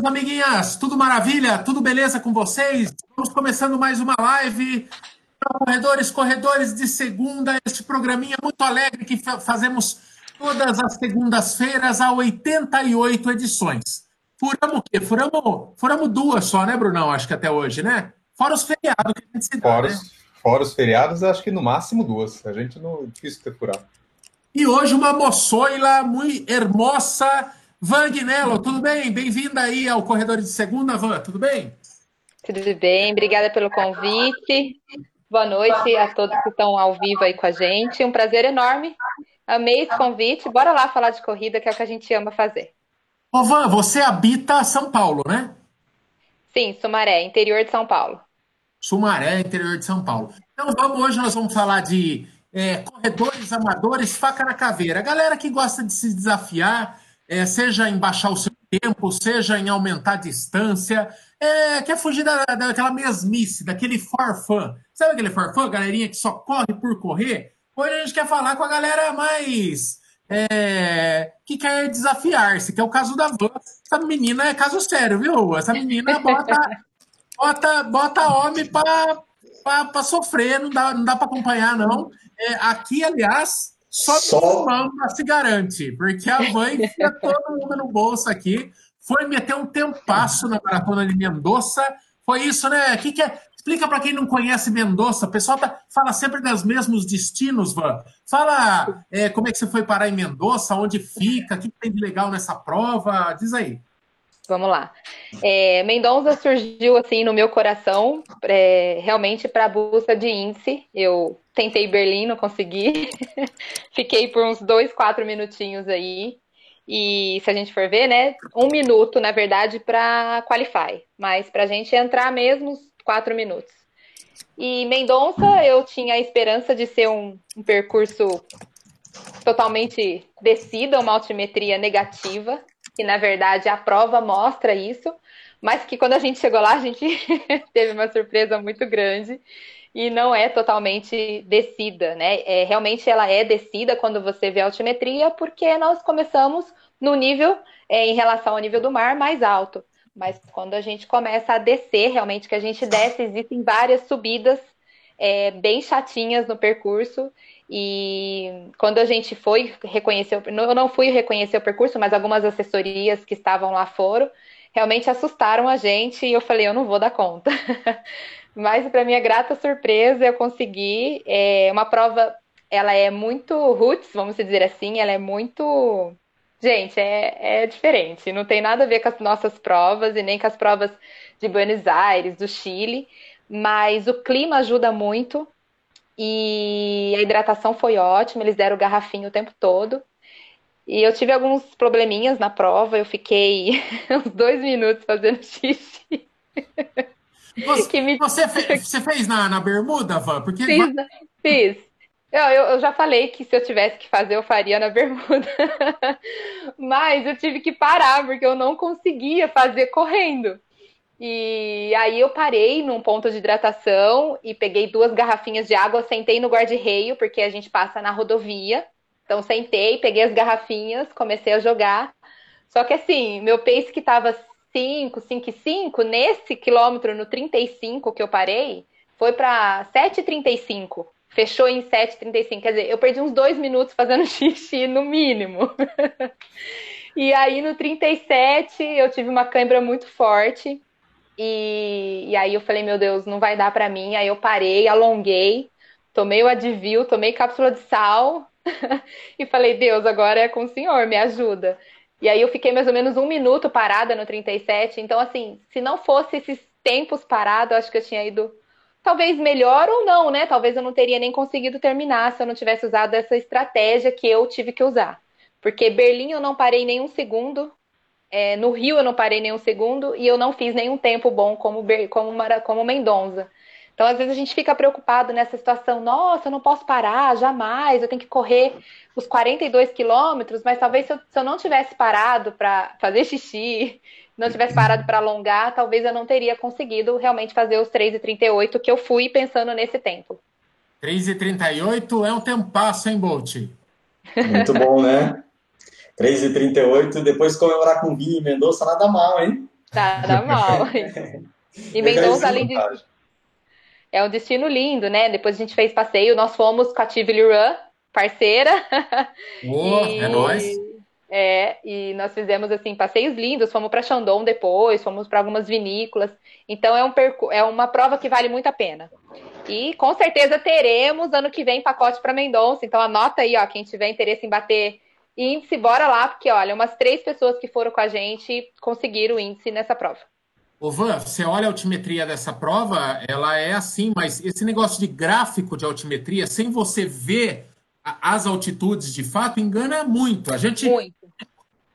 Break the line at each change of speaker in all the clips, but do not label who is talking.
meus amiguinhas? Tudo maravilha? Tudo beleza com vocês? Vamos começando mais uma live. Corredores, corredores de segunda, este programinha muito alegre que fazemos todas as segundas-feiras há 88 edições. Furamos o quê? Furamos, furamos duas só, né, Brunão? Acho que até hoje, né? Fora os feriados que a gente se
dá, fora, né? fora os feriados, acho que no máximo duas. A gente não difícil ter furado.
E hoje uma moçoila muito hermosa Van Guinello, tudo bem? Bem-vinda aí ao Corredor de Segunda, Van, tudo bem?
Tudo bem, obrigada pelo convite. Boa noite a todos que estão ao vivo aí com a gente. Um prazer enorme. Amei esse convite. Bora lá falar de corrida, que é o que a gente ama fazer.
Ô, Van, você habita São Paulo, né?
Sim, Sumaré, interior de São Paulo.
Sumaré, interior de São Paulo. Então vamos, hoje nós vamos falar de é, corredores amadores, faca na caveira. Galera que gosta de se desafiar, é, seja em baixar o seu tempo, seja em aumentar a distância, é, quer fugir da, daquela mesmice, daquele farfã. Sabe aquele farfã, galerinha que só corre por correr? Hoje a gente quer falar com a galera mais. É, que quer desafiar-se, que é o caso da Van. Essa menina é caso sério, viu? Essa menina bota, bota, bota homem para sofrer, não dá, não dá para acompanhar, não. É, aqui, aliás, só, Só... Mamba se garante, porque a mãe enfia todo mundo no bolso aqui. Foi meter um tempasso na maratona de Mendoza. Foi isso, né? Que que é? Explica para quem não conhece Mendoza. O pessoal tá, fala sempre dos mesmos destinos, Van. Fala é, como é que você foi parar em Mendoza, onde fica, o que tem de legal nessa prova. Diz aí.
Vamos lá. É, Mendonça surgiu assim no meu coração, é, realmente para a busca de índice. Eu tentei Berlim, não consegui. Fiquei por uns dois, quatro minutinhos aí. E se a gente for ver, né, um minuto, na verdade, para qualify. Mas para a gente entrar mesmo, quatro minutos. E Mendonça, eu tinha a esperança de ser um, um percurso totalmente descida, uma altimetria negativa que na verdade a prova mostra isso, mas que quando a gente chegou lá, a gente teve uma surpresa muito grande e não é totalmente descida, né? É, realmente ela é descida quando você vê a altimetria, porque nós começamos no nível, é, em relação ao nível do mar, mais alto. Mas quando a gente começa a descer, realmente que a gente desce, existem várias subidas é, bem chatinhas no percurso e quando a gente foi reconhecer, eu não fui reconhecer o percurso, mas algumas assessorias que estavam lá foram, realmente assustaram a gente e eu falei, eu não vou dar conta. mas para minha grata surpresa, eu consegui. É uma prova, ela é muito roots, vamos dizer assim, ela é muito Gente, é, é diferente. Não tem nada a ver com as nossas provas e nem com as provas de Buenos Aires, do Chile. Mas o clima ajuda muito. E a hidratação foi ótima, eles deram o garrafinho o tempo todo. E eu tive alguns probleminhas na prova, eu fiquei uns dois minutos fazendo xixi.
Você, me... você, fez, você fez na, na bermuda, Van?
Porque... Fiz, fiz. Eu, eu, eu, já falei que se eu tivesse que fazer, eu faria na bermuda. Mas eu tive que parar, porque eu não conseguia fazer correndo. E aí eu parei num ponto de hidratação e peguei duas garrafinhas de água, sentei no guarda-reio, porque a gente passa na rodovia. Então sentei, peguei as garrafinhas, comecei a jogar. Só que assim, meu pace que tava 5, 5 e 5, nesse quilômetro, no 35 que eu parei, foi para 7,35. Fechou em 7,35. Quer dizer, eu perdi uns dois minutos fazendo xixi, no mínimo. e aí no 37 eu tive uma cãibra muito forte. E, e aí eu falei, meu Deus, não vai dar para mim. Aí eu parei, alonguei, tomei o Advil, tomei cápsula de sal e falei, Deus, agora é com o senhor, me ajuda. E aí eu fiquei mais ou menos um minuto parada no 37. Então, assim, se não fosse esses tempos parados, acho que eu tinha ido talvez melhor ou não, né? Talvez eu não teria nem conseguido terminar se eu não tivesse usado essa estratégia que eu tive que usar. Porque Berlim eu não parei nenhum segundo, é, no Rio eu não parei nenhum segundo e eu não fiz nenhum tempo bom como, como, como Mendonça. Então, às vezes, a gente fica preocupado nessa situação, nossa, eu não posso parar, jamais, eu tenho que correr os 42 quilômetros, mas talvez se eu, se eu não tivesse parado para fazer xixi, não tivesse parado para alongar, talvez eu não teria conseguido realmente fazer os 3,38 que eu fui pensando nesse tempo.
3,38 é um tempasso, hein, Bolt?
Muito bom, né? 3h38, depois comemorar com Vinho e Mendonça, nada mal, hein?
Nada mal. E Mendonça, além de. É um destino lindo, né? Depois a gente fez passeio, nós fomos com a Tivoli Run, parceira.
Oh, e... É nóis.
É, e nós fizemos assim passeios lindos, fomos para Chandon depois, fomos para algumas vinícolas. Então é um percu... é uma prova que vale muito a pena. E com certeza teremos ano que vem pacote para Mendonça. Então anota aí, ó, quem tiver interesse em bater índice, bora lá, porque olha, umas três pessoas que foram com a gente conseguiram o índice nessa prova.
Ô Van, você olha a altimetria dessa prova, ela é assim, mas esse negócio de gráfico de altimetria, sem você ver as altitudes de fato, engana muito. A gente, muito.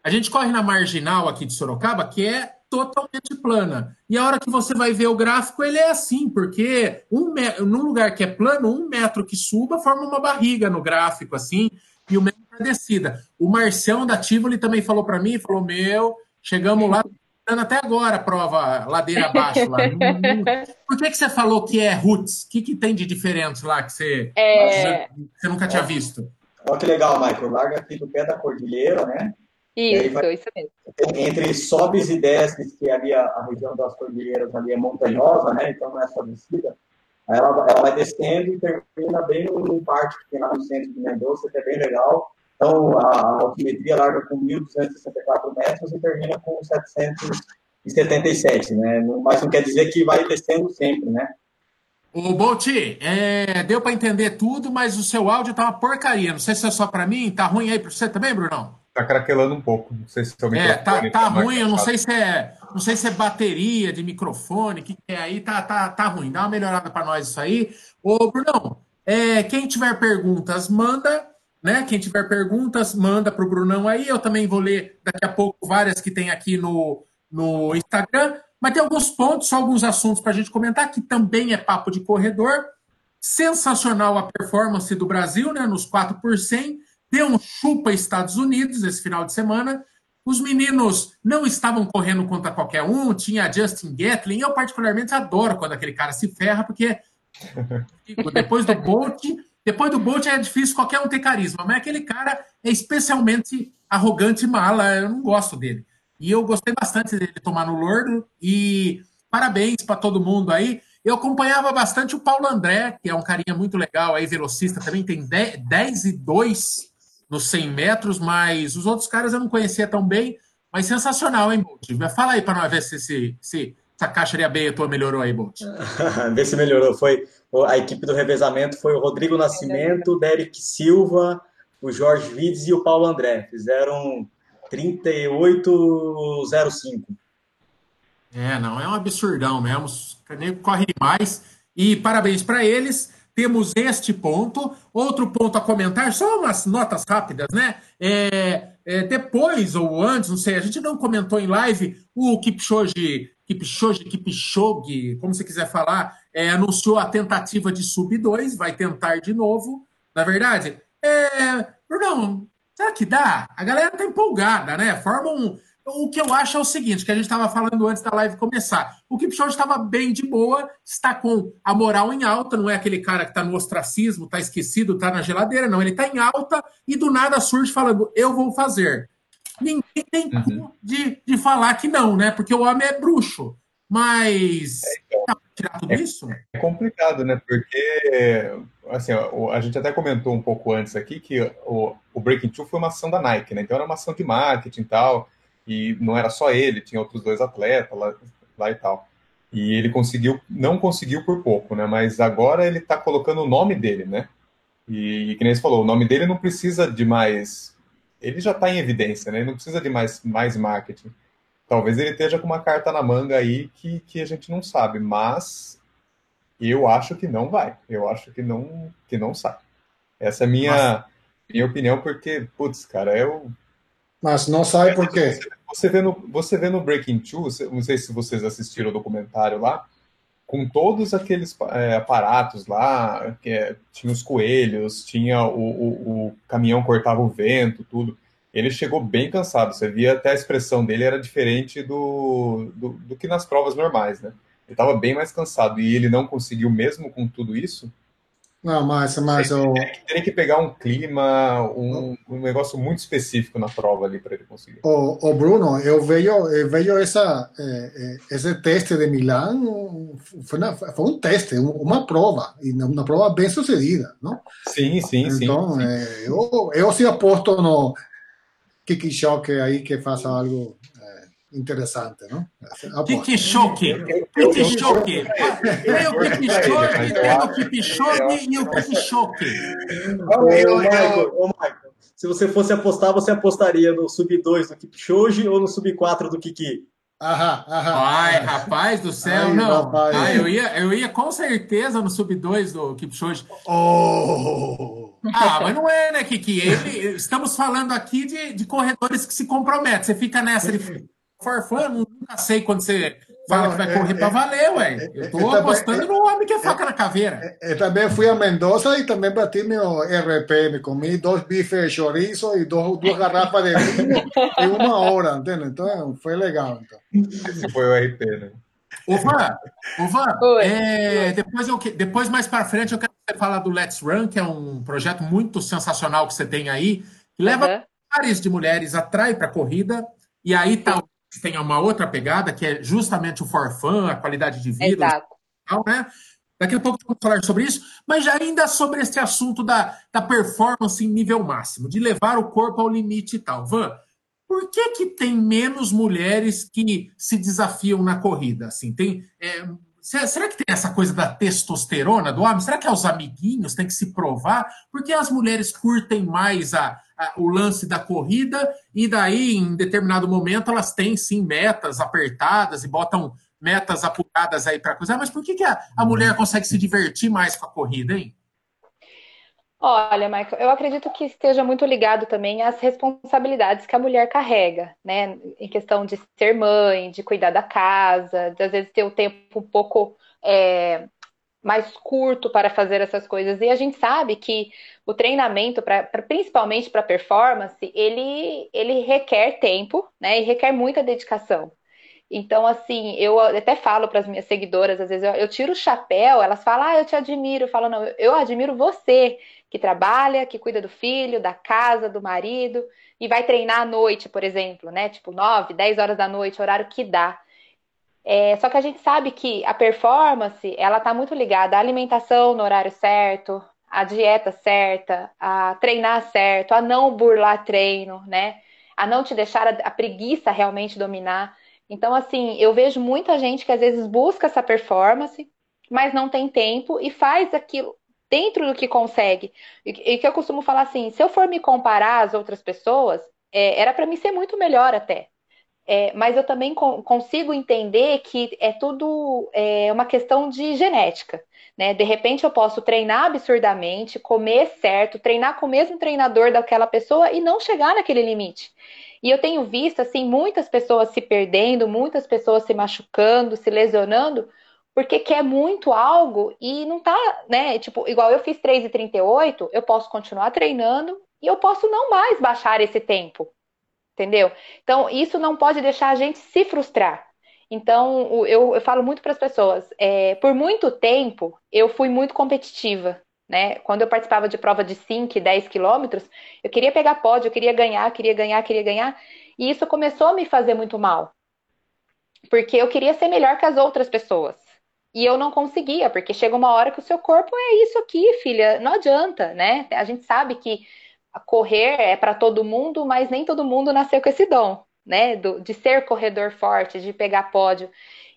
a gente corre na marginal aqui de Sorocaba, que é totalmente plana. E a hora que você vai ver o gráfico, ele é assim, porque um num lugar que é plano, um metro que suba forma uma barriga no gráfico, assim, e o metro descida. O Marcião da Tivoli também falou para mim, falou, meu, chegamos lá, até agora a prova ladeira abaixo lá. Por que, que você falou que é roots? O que, que tem de diferente lá que você, é... você nunca tinha visto?
Olha que legal, Michael. Larga aqui do pé da cordilheira, né?
Isso, vai... isso mesmo.
Entre sobes e desces, que ali a, a, região das cordilheiras ali é montanhosa, né? Então não é só descida. Ela, ela vai descendo e termina bem no, no parque que tem lá no centro de Mendoza, que é bem legal. Então, a altimetria larga com 1.264 metros e termina com 777, né? Mas não quer dizer que vai descendo sempre, né?
O Bolt, é, deu para entender tudo, mas o seu áudio tá uma porcaria. Não sei se é só para mim, tá ruim aí para você também, Brunão?
Tá craquelando um pouco. Não sei se
é, é tá, tá, tá ruim. Eu não sei se é, não sei se é bateria de microfone, que é aí tá, tá, tá ruim. Dá uma melhorada para nós isso aí. Ô, Brunão, é, quem tiver perguntas, manda né? Quem tiver perguntas, manda para o Brunão aí. Eu também vou ler daqui a pouco várias que tem aqui no, no Instagram. Mas tem alguns pontos, só alguns assuntos para a gente comentar, que também é papo de corredor. Sensacional a performance do Brasil, né? Nos 4 por 100. Deu um chupa Estados Unidos esse final de semana. Os meninos não estavam correndo contra qualquer um, tinha Justin Gatlin. Eu, particularmente, adoro quando aquele cara se ferra, porque depois do Bolt depois do Bolt é difícil qualquer um ter carisma, mas aquele cara é especialmente arrogante e mala, eu não gosto dele. E eu gostei bastante dele tomar no Lordo e parabéns para todo mundo aí. Eu acompanhava bastante o Paulo André, que é um carinha muito legal aí, velocista, também tem 10, 10 e 2 nos 100 metros, mas os outros caras eu não conhecia tão bem, mas sensacional, hein, Bolt? Fala aí para nós ver se, se, se essa caixa de abeia tua melhorou aí, Bolt.
Vê se melhorou. Foi a equipe do revezamento foi o Rodrigo Nascimento, o Derek Silva, o Jorge Vides e o Paulo André. Fizeram 38,05.
É, não, é um absurdão mesmo. Corre demais. E parabéns para eles. Temos este ponto. Outro ponto a comentar, só umas notas rápidas, né? É, é, depois ou antes, não sei, a gente não comentou em live, o Kipchoge, Kipchoge, Kipchoge, como você quiser falar, é, anunciou a tentativa de sub 2, vai tentar de novo. Na verdade, é, Brunão, será que dá? A galera tá empolgada, né? Forma um, o que eu acho é o seguinte, que a gente estava falando antes da live começar. O Kipchoge estava bem de boa, está com a moral em alta, não é aquele cara que está no ostracismo, está esquecido, está na geladeira, não. Ele está em alta e do nada surge falando, eu vou fazer. Ninguém tem uhum. de, de falar que não, né? Porque o homem é bruxo. Mas é, tirar tudo
é,
isso?
É complicado, né? Porque assim, a gente até comentou um pouco antes aqui que o, o Breaking Two foi uma ação da Nike, né? Então era uma ação de marketing e tal e não era só ele, tinha outros dois atletas lá, lá e tal. E ele conseguiu, não conseguiu por pouco, né? Mas agora ele está colocando o nome dele, né? E, e que nem você falou, o nome dele não precisa de mais. Ele já está em evidência, né? Ele não precisa de mais, mais marketing. Talvez ele esteja com uma carta na manga aí que, que a gente não sabe, mas eu acho que não vai. Eu acho que não, que não sai. Essa é a minha, minha opinião, porque, putz, cara, eu
mas não sai por quê?
Você vê no, você vê no Breaking Two, não sei se vocês assistiram o documentário lá, com todos aqueles é, aparatos lá, que é, tinha os coelhos, tinha o, o, o, caminhão cortava o vento, tudo. Ele chegou bem cansado. Você via até a expressão dele era diferente do, do, do que nas provas normais, né? Ele estava bem mais cansado e ele não conseguiu mesmo com tudo isso.
Não, mas, mas o,
Tem que pegar um clima, um, um negócio muito específico na prova ali para ele conseguir.
o, o Bruno, eu vejo, eu vejo essa, eh, eh, esse teste de Milão, foi, uma, foi um teste, um- uma prova, e uma prova bem sucedida, não?
Sim, sim, sim.
Então, eu, eu sim aposto no Kiki Shock aí que faça algo eh, interessante, não?
Kiki Choque. Kiki Choque. Tem o Kiki Choque, tem o Kiki Choque e o Kiki Choque.
Ô, Michael, se você fosse apostar, você apostaria no sub-2 do Kipchoge ou no sub-4 do Kiki?
Aham, aham.
Ai, rapaz do céu,
Ai,
não.
rapaz.
Ah, eu, ia, eu ia com certeza no sub-2 do Kipchoge.
Oh!
Ah, mas não é, né, Kiki? Ele- estamos falando aqui de, de corredores que se comprometem. Você fica nessa de farfã, nunca sei quando você fala que vai
Não,
correr
é-
pra valer, ué. Eu
é-
tô
é-
apostando no homem que é faca na caveira.
Eh, também fui a Mendoza e também bati meu RP. Me comi dois bifes de chorizo e dois, duas garrafas de vinho em uma hora, entende? Então foi legal. Então.
Esse foi o RP, né?
Ô, Van, ô, Van,
Oi.
é, depois, eu, depois, mais para frente, eu quero que você falar do Let's Run, que é um projeto muito sensacional que você tem aí, que leva
Aham.
milhares de mulheres, atrai para a corrida, e aí tá, tem uma outra pegada, que é justamente o for fun, a qualidade de vida,
Exato.
tal, né? Daqui a pouco vamos falar sobre isso, mas ainda sobre esse assunto da, da performance em nível máximo, de levar o corpo ao limite e tal. Van, por que, que tem menos mulheres que se desafiam na corrida? Assim, tem, é, se- será que tem essa coisa da testosterona do homem? Será que é os amiguinhos têm que se provar? Porque as mulheres curtem mais a- o lance da corrida e daí, em determinado momento, elas têm sim metas apertadas e botam metas apuradas aí para coisa. Mas por que, que a, a mulher consegue se divertir mais com a corrida, hein?
Olha, Michael, eu acredito que esteja muito ligado também às responsabilidades que a mulher carrega, né? Em questão de ser mãe, de cuidar da casa, de às vezes ter o tempo um pouco é, mais curto para fazer essas coisas. E a gente sabe que o treinamento, pra, pra- principalmente para performance, ele, ele requer tempo, né? E requer muita dedicação. Então, assim, eu até falo para as minhas seguidoras, às vezes eu, eu tiro o chapéu, elas falam, ah, eu te admiro. Eu falo, não, eu, admiro você, que trabalha, que cuida do filho, da casa, do marido, e vai treinar à noite, por exemplo, né? Tipo, 9, 10 horas da noite, horário que dá. É, só que a gente sabe que a performance, ela tá muito ligada à alimentação no horário certo, à dieta certa, a treinar certo, a não burlar treino, né? A não te deixar a, a preguiça realmente dominar. Então, assim, eu vejo muita gente que às vezes busca essa performance, mas não tem tempo e faz aquilo dentro do que consegue. E, e que eu costumo falar assim, se eu for me comparar às outras pessoas, é, era para mim ser muito melhor até. É, mas eu também con- consigo entender que é tudo é, uma questão de genética, né? De repente eu posso treinar absurdamente, comer certo, treinar com o mesmo treinador daquela pessoa e não chegar naquele limite. E eu tenho visto assim muitas pessoas se perdendo, muitas pessoas se machucando, se lesionando, porque quer muito algo e não tá, né? Tipo, igual eu fiz 3,38, eu posso continuar treinando e eu posso não mais baixar esse tempo. Entendeu? Então, isso não pode deixar a gente se frustrar. Então, eu, eu falo muito para as pessoas, é, por muito tempo, eu fui muito competitiva, né? Quando eu participava de prova de 5 e 10 quilômetros, eu queria pegar pódio, eu queria ganhar, queria ganhar, queria ganhar, e isso começou a me fazer muito mal. Porque eu queria ser melhor que as outras pessoas. E eu não conseguia, porque chega uma hora que o seu corpo é isso aqui, filha, não adianta, né? A gente sabe que correr é para todo mundo, mas nem todo mundo nasceu com esse dom, né? Do- de ser corredor forte, de pegar pódio.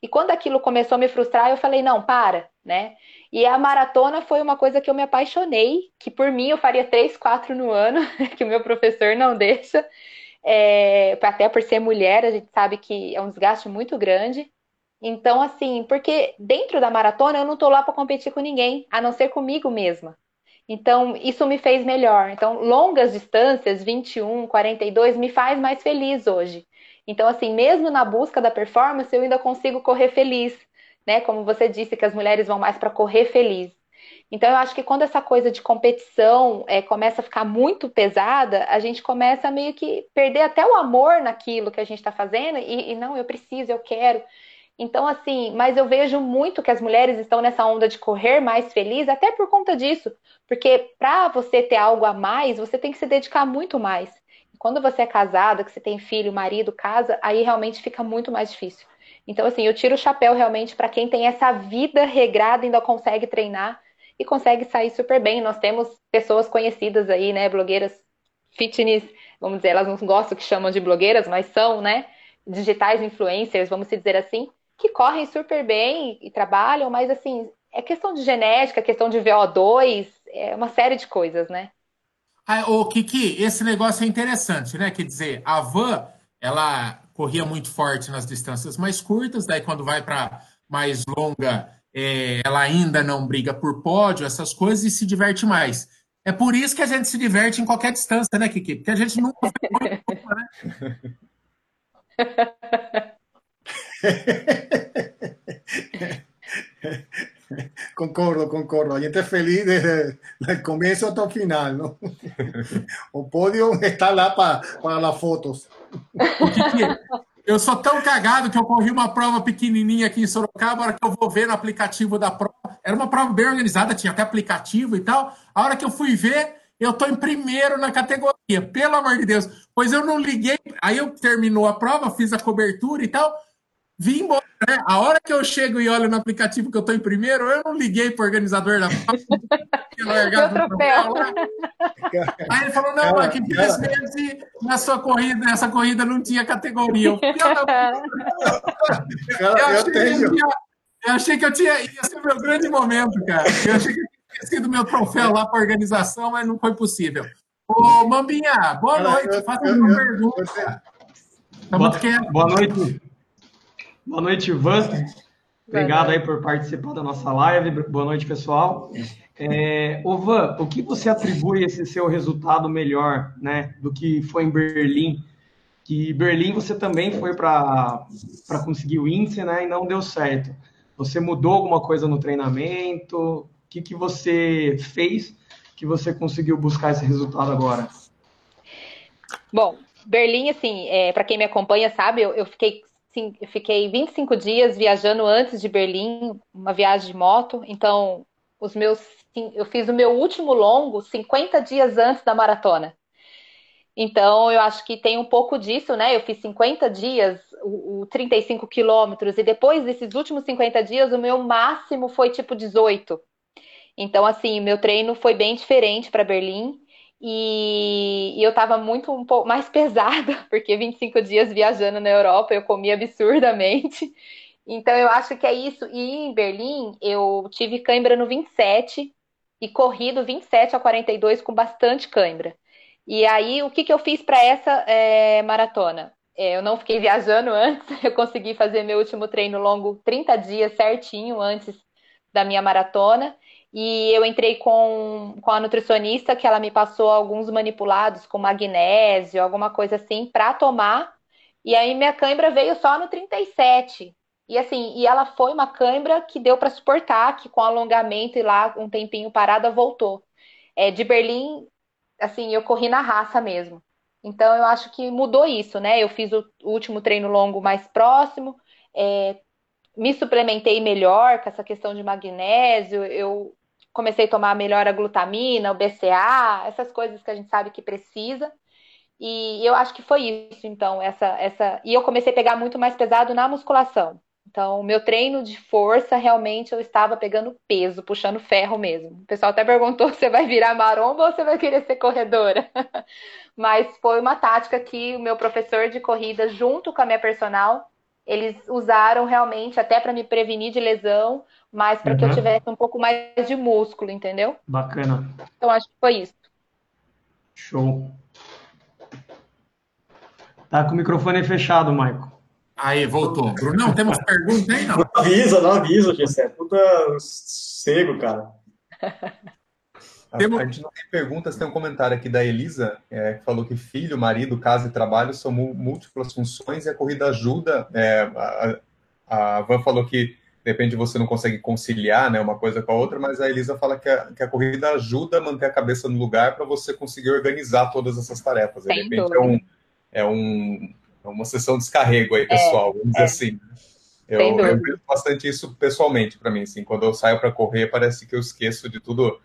E quando aquilo começou a me frustrar, eu falei, não, para, né? E a maratona foi uma coisa que eu me apaixonei, que por mim eu faria três, quatro no ano, que o meu professor não deixa. É, até por ser mulher, a gente sabe que é um desgaste muito grande. Então, assim, porque dentro da maratona eu não tô lá para competir com ninguém, a não ser comigo mesma. Então, isso me fez melhor. Então, longas distâncias, 21, 42, me faz mais feliz hoje. Então, assim, mesmo na busca da performance, eu ainda consigo correr feliz, né? Como você disse, que as mulheres vão mais para correr feliz. Então, eu acho que quando essa coisa de competição é, começa a ficar muito pesada, a gente começa a meio que perder até o amor naquilo que a gente está fazendo e, e não, eu preciso, eu quero. Então, assim, mas eu vejo muito que as mulheres estão nessa onda de correr mais feliz, até por conta disso. Porque para você ter algo a mais, você tem que se dedicar muito mais. Quando você é casada, que você tem filho, marido, casa, aí realmente fica muito mais difícil. Então, assim, eu tiro o chapéu realmente para quem tem essa vida regrada, ainda consegue treinar e consegue sair super bem. Nós temos pessoas conhecidas aí, né, blogueiras fitness, vamos dizer, elas não gostam que chamam de blogueiras, mas são, né, digitais influencers, vamos dizer assim, que correm super bem e trabalham, mas assim, é questão de genética, questão de VO2, é uma série de coisas, né?
Ah, ô, Kiki, esse negócio é interessante, né? Quer dizer, a van, ela corria muito forte nas distâncias mais curtas, daí quando vai para mais longa, é, ela ainda não briga por pódio, essas coisas, e se diverte mais. É por isso que a gente se diverte em qualquer distância, né, Kiki? Porque a gente nunca né?
Concordo, concordo. A gente é feliz desde o começo até o final, não? O pódio está lá para, para as fotos.
Eu sou tão cagado que eu corri uma prova pequenininha aqui em Sorocaba, a hora que eu vou ver no aplicativo da prova, era uma prova bem organizada, tinha até aplicativo e tal. A hora que eu fui ver, eu tô em primeiro na categoria, pelo amor de Deus. Pois eu não liguei, aí eu terminou a prova, fiz a cobertura e tal, vim embora, né? A hora que eu chego e olho no aplicativo que eu tô em primeiro, eu não liguei pro organizador da prova. Aí ele falou, não, é que infelizmente na sua corrida, nessa corrida não tinha categoria. Eu, eu, achei, que eu, tinha, eu achei que eu tinha. Ia ser o meu grande momento, cara. Eu achei que eu tinha esquecido meu troféu lá para organização, mas não foi possível. Ô, Mambinha, boa noite. Faça uma pergunta.
Boa, boa noite. Boa noite, Ivan. Obrigado aí por participar da nossa live. Boa noite, pessoal. É, Van, o que você atribui esse seu resultado melhor, né, do que foi em Berlim? Que Berlim você também foi para conseguir o índice, né, e não deu certo. Você mudou alguma coisa no treinamento? O que, que você fez que você conseguiu buscar esse resultado agora?
Bom, Berlim, assim, é, para quem me acompanha sabe, eu, eu fiquei sim, eu fiquei 25 dias viajando antes de Berlim, uma viagem de moto. Então, os meus, eu fiz o meu último longo 50 dias antes da maratona. Então, eu acho que tem um pouco disso, né? Eu fiz 50 dias, o, o 35 quilômetros, e depois desses últimos 50 dias, o meu máximo foi tipo 18. Então, assim, meu treino foi bem diferente para Berlim. E, e eu estava muito um pouco mais pesada, porque 25 dias viajando na Europa eu comi absurdamente. Então eu acho que é isso. E em Berlim eu tive cãibra no 27 e corrido 27 a 42 com bastante cãibra. E aí o que, que eu fiz para essa é, maratona? É, eu não fiquei viajando antes, eu consegui fazer meu último treino longo 30 dias certinho antes da minha maratona. E eu entrei com, com a nutricionista, que ela me passou alguns manipulados com magnésio, alguma coisa assim, para tomar. E aí minha cãibra veio só no 37. E assim, e ela foi uma cãibra que deu para suportar, que com alongamento e lá um tempinho parada voltou. É, de Berlim, assim, eu corri na raça mesmo. Então eu acho que mudou isso, né? Eu fiz o último treino longo mais próximo, é, me suplementei melhor com essa questão de magnésio, eu comecei a tomar melhor a glutamina, o BCA, essas coisas que a gente sabe que precisa. E eu acho que foi isso, então, essa essa e eu comecei a pegar muito mais pesado na musculação. Então, o meu treino de força, realmente, eu estava pegando peso, puxando ferro mesmo. O pessoal até perguntou se você vai virar maromba ou você vai querer ser corredora. Mas foi uma tática que o meu professor de corrida, junto com a minha personal, eles usaram realmente até para me prevenir de lesão, mas para uhum. que eu uhum. tivesse um pouco mais de músculo, entendeu?
Bacana.
Então acho que foi isso.
Show. Tá com o microfone fechado, Maico.
Aí, voltou. Não, temos pergunta aí, não? Não
avisa, não avisa, Gessé. Puta cego, cara.
A, a, gente não tem perguntas, tem um comentário aqui da Elisa, é, que falou que filho, marido, casa e trabalho são múltiplas funções e a corrida ajuda. É, a, a Van falou que de repente você não consegue conciliar né, uma coisa com a outra, mas a Elisa fala que a, que a corrida ajuda a manter a cabeça no lugar para você conseguir organizar todas essas tarefas. De repente é, um, é, um, é uma sessão de descarrego aí, pessoal, é, vamos dizer é. assim. Né? Eu, eu vejo bastante isso pessoalmente para mim, assim, quando eu saio para correr, parece que eu esqueço de tudo,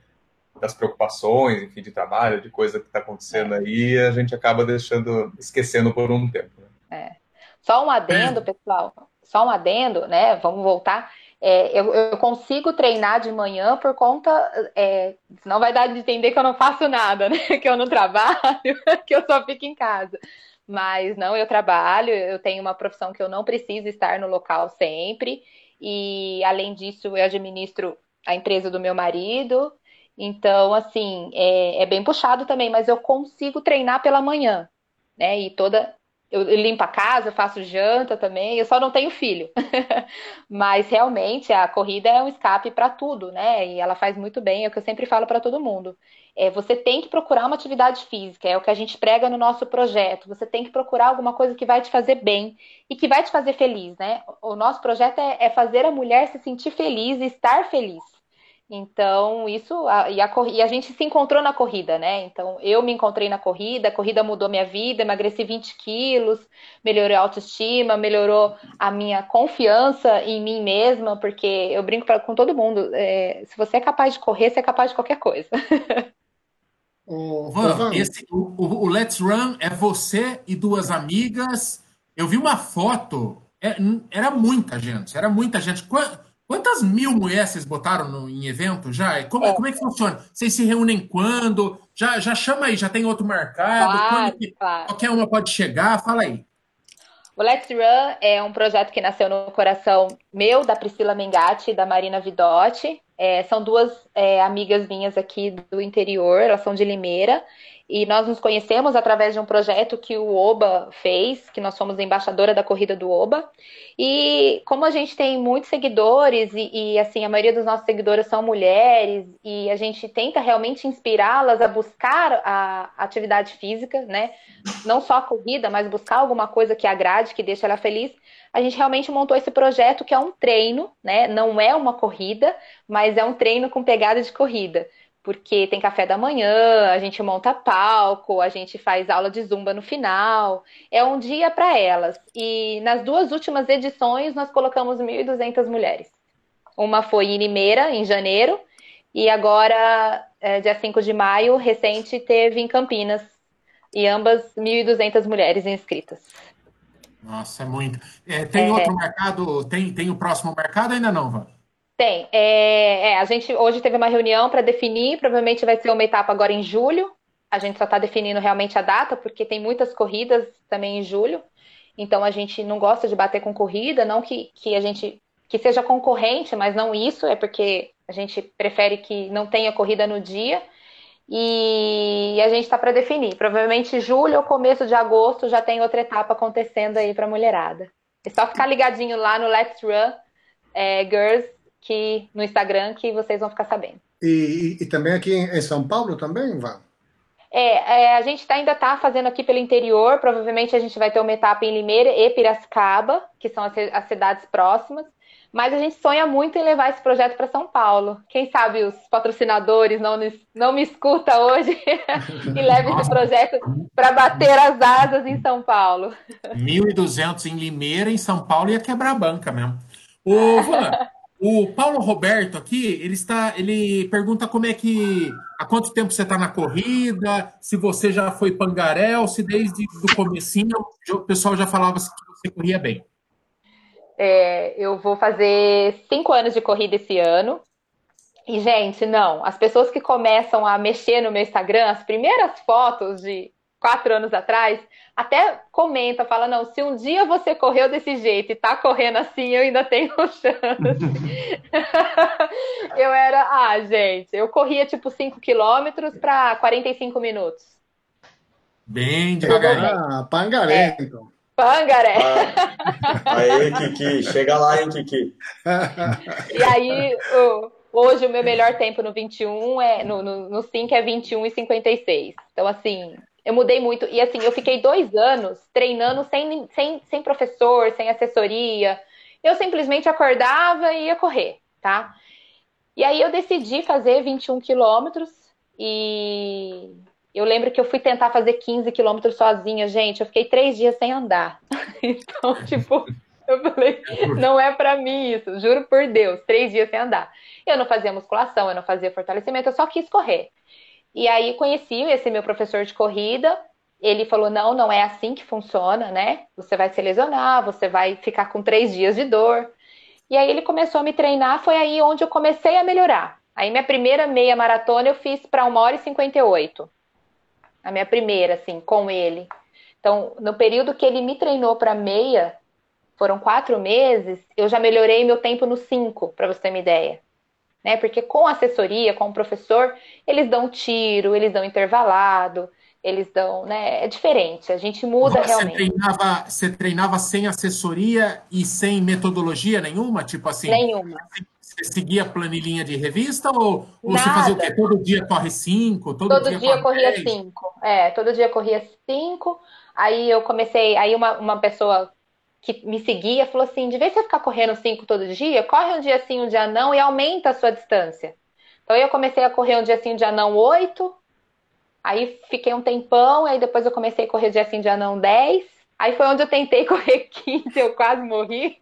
das preocupações, enfim, de trabalho, de coisa que está acontecendo é. aí, a gente acaba deixando, esquecendo por um tempo.
Né? É. Só um adendo, pessoal, só um adendo, né? Vamos voltar. É, eu, eu, consigo treinar de manhã por conta. É, não vai dar de entender que eu não faço nada, né? Que eu não trabalho, que eu só fico em casa. Mas não, eu trabalho, eu tenho uma profissão que eu não preciso estar no local sempre. E além disso, eu administro a empresa do meu marido. Então, assim, é, é bem puxado também, mas eu consigo treinar pela manhã, né? E toda eu limpo a casa, faço janta também, eu só não tenho filho. Mas realmente a corrida é um escape para tudo, né? E ela faz muito bem, é o que eu sempre falo para todo mundo. É, você tem que procurar uma atividade física, é o que a gente prega no nosso projeto. Você tem que procurar alguma coisa que vai te fazer bem e que vai te fazer feliz, né? O nosso projeto é, é fazer a mulher se sentir feliz e estar feliz. Então, isso, a, e, a, e, a, gente se encontrou na corrida, né? Então, eu me encontrei na corrida, a corrida mudou minha vida, emagreci 20 quilos, melhorou a autoestima, melhorou a minha confiança em mim mesma, porque eu brinco pra, com todo mundo, é, se você é capaz de correr, você é capaz de qualquer coisa.
O, Van, esse, o, o, Let's Run é você e duas amigas. Eu vi uma foto, é, era muita gente, era muita gente. Quantas mil mulheres vocês botaram no, em evento já? Como é, como é que funciona? Vocês se reúnem quando? Já, já chama aí, já tem outro marcado? Claro, que, claro. Qualquer uma pode chegar? Fala aí.
O Let's Run é um projeto que nasceu no coração meu, da Priscila Mengatti e da Marina Vidotti. É, são duas é, amigas minhas aqui do interior, elas são de Limeira. E nós nos conhecemos através de um projeto que o Oba fez, que nós somos embaixadora da corrida do Oba. E como a gente tem muitos seguidores e, e, assim a maioria dos nossos seguidores são mulheres e a gente tenta realmente inspirá-las a buscar a atividade física, né? Não só a corrida, mas buscar alguma coisa que agrade, que deixe ela feliz. A gente realmente montou esse projeto que é um treino, né? Não é uma corrida, mas é um treino com pegada de corrida porque tem café da manhã, a gente monta palco, a gente faz aula de zumba no final. É um dia para elas. E nas duas últimas edições nós colocamos 1.200 mulheres. Uma foi em Limeira, em janeiro, e agora, é, dia 5 de maio, recente, teve em Campinas. E ambas 1.200 mulheres inscritas.
Nossa, é muito. É, tem é... outro mercado? Tem, tem o próximo mercado ainda não, Van?
Tem. É, é, a gente hoje teve uma reunião para definir, provavelmente vai ser uma etapa agora em julho. A gente só está definindo realmente a data, porque tem muitas corridas também em julho. Então a gente não gosta de bater com corrida, não que, que a gente que seja concorrente, mas não isso, é porque a gente prefere que não tenha corrida no dia. E a gente está para definir. Provavelmente julho ou começo de agosto já tem outra etapa acontecendo aí para a mulherada. É só ficar ligadinho lá no Let's Run é, Girls que no Instagram que vocês vão ficar sabendo.
E, e, e também aqui em São Paulo também, Val?
É, é, a gente tá, ainda está fazendo aqui pelo interior, provavelmente a gente vai ter uma etapa em Limeira e Piracicaba, que são as, as cidades próximas, mas a gente sonha muito em levar esse projeto para São Paulo. Quem sabe os patrocinadores não, não me escuta hoje e leve esse projeto para bater as asas em São Paulo.
1.200 em Limeira, em São Paulo ia quebrar a banca mesmo. Ô, Van, o Paulo Roberto aqui, ele está, ele pergunta como é que, há quanto tempo você está na corrida, se você já foi pangarel, se desde o comecinho o pessoal já falava que você corria bem.
É, eu vou fazer cinco anos de corrida esse ano. E, gente, não, as pessoas que começam a mexer no meu Instagram, as primeiras fotos de quatro anos atrás, até comenta, fala, não, se um dia você correu desse jeito e tá correndo assim, eu ainda tenho chance. eu era, ah, gente, eu corria tipo 5 quilômetros para 45 minutos.
Bem devagarinho.
Ah, pangaré, é. então.
Pangaré.
Ah, aí, Kiki, chega lá, hein, Kiki.
e aí, o, hoje o meu melhor tempo no 21 é, no, no, no 5 é 21 e 56. Então, assim, eu mudei muito. E assim, eu fiquei dois anos treinando sem, sem, sem professor, sem assessoria. Eu simplesmente acordava e ia correr, tá? E aí eu decidi fazer 21 quilômetros e eu lembro que eu fui tentar fazer 15 quilômetros sozinha, gente. Eu fiquei três dias sem andar. Então, tipo, Eu falei, não é para mim isso, juro por Deus, três dias sem andar. Eu não fazia musculação, eu não fazia fortalecimento, eu só quis correr. E aí conheci esse meu professor de corrida, ele falou: não, não é assim que funciona, né? Você vai se lesionar, você vai ficar com três dias de dor. E aí ele começou a me treinar, foi aí onde eu comecei a melhorar. Aí minha primeira meia maratona eu fiz para 1 hora e 58. A minha primeira, assim, com ele. Então, no período que ele me treinou para meia, foram quatro meses, eu já melhorei meu tempo no cinco, para você ter uma ideia. Né? Porque com assessoria, com o professor, eles dão tiro, eles dão intervalado, eles dão, né? É diferente, a gente muda
você
realmente.
Treinava, você treinava sem assessoria e sem metodologia nenhuma? Tipo assim.
Nenhuma.
Você seguia planilhinha de revista ou, ou você fazia o quê? Todo dia corre cinco?
Todo, todo dia, dia corria dez? cinco. É, todo dia corria cinco. Aí eu comecei, aí uma, uma pessoa que me seguia falou assim: de vez você ficar correndo cinco todo dia, corre um dia sim, um dia não e aumenta a sua distância. Então eu comecei a correr um dia sim, um dia não, oito. Aí fiquei um tempão, aí depois eu comecei a correr dia sim, dia não, dez. Aí foi onde eu tentei correr 15, eu quase morri.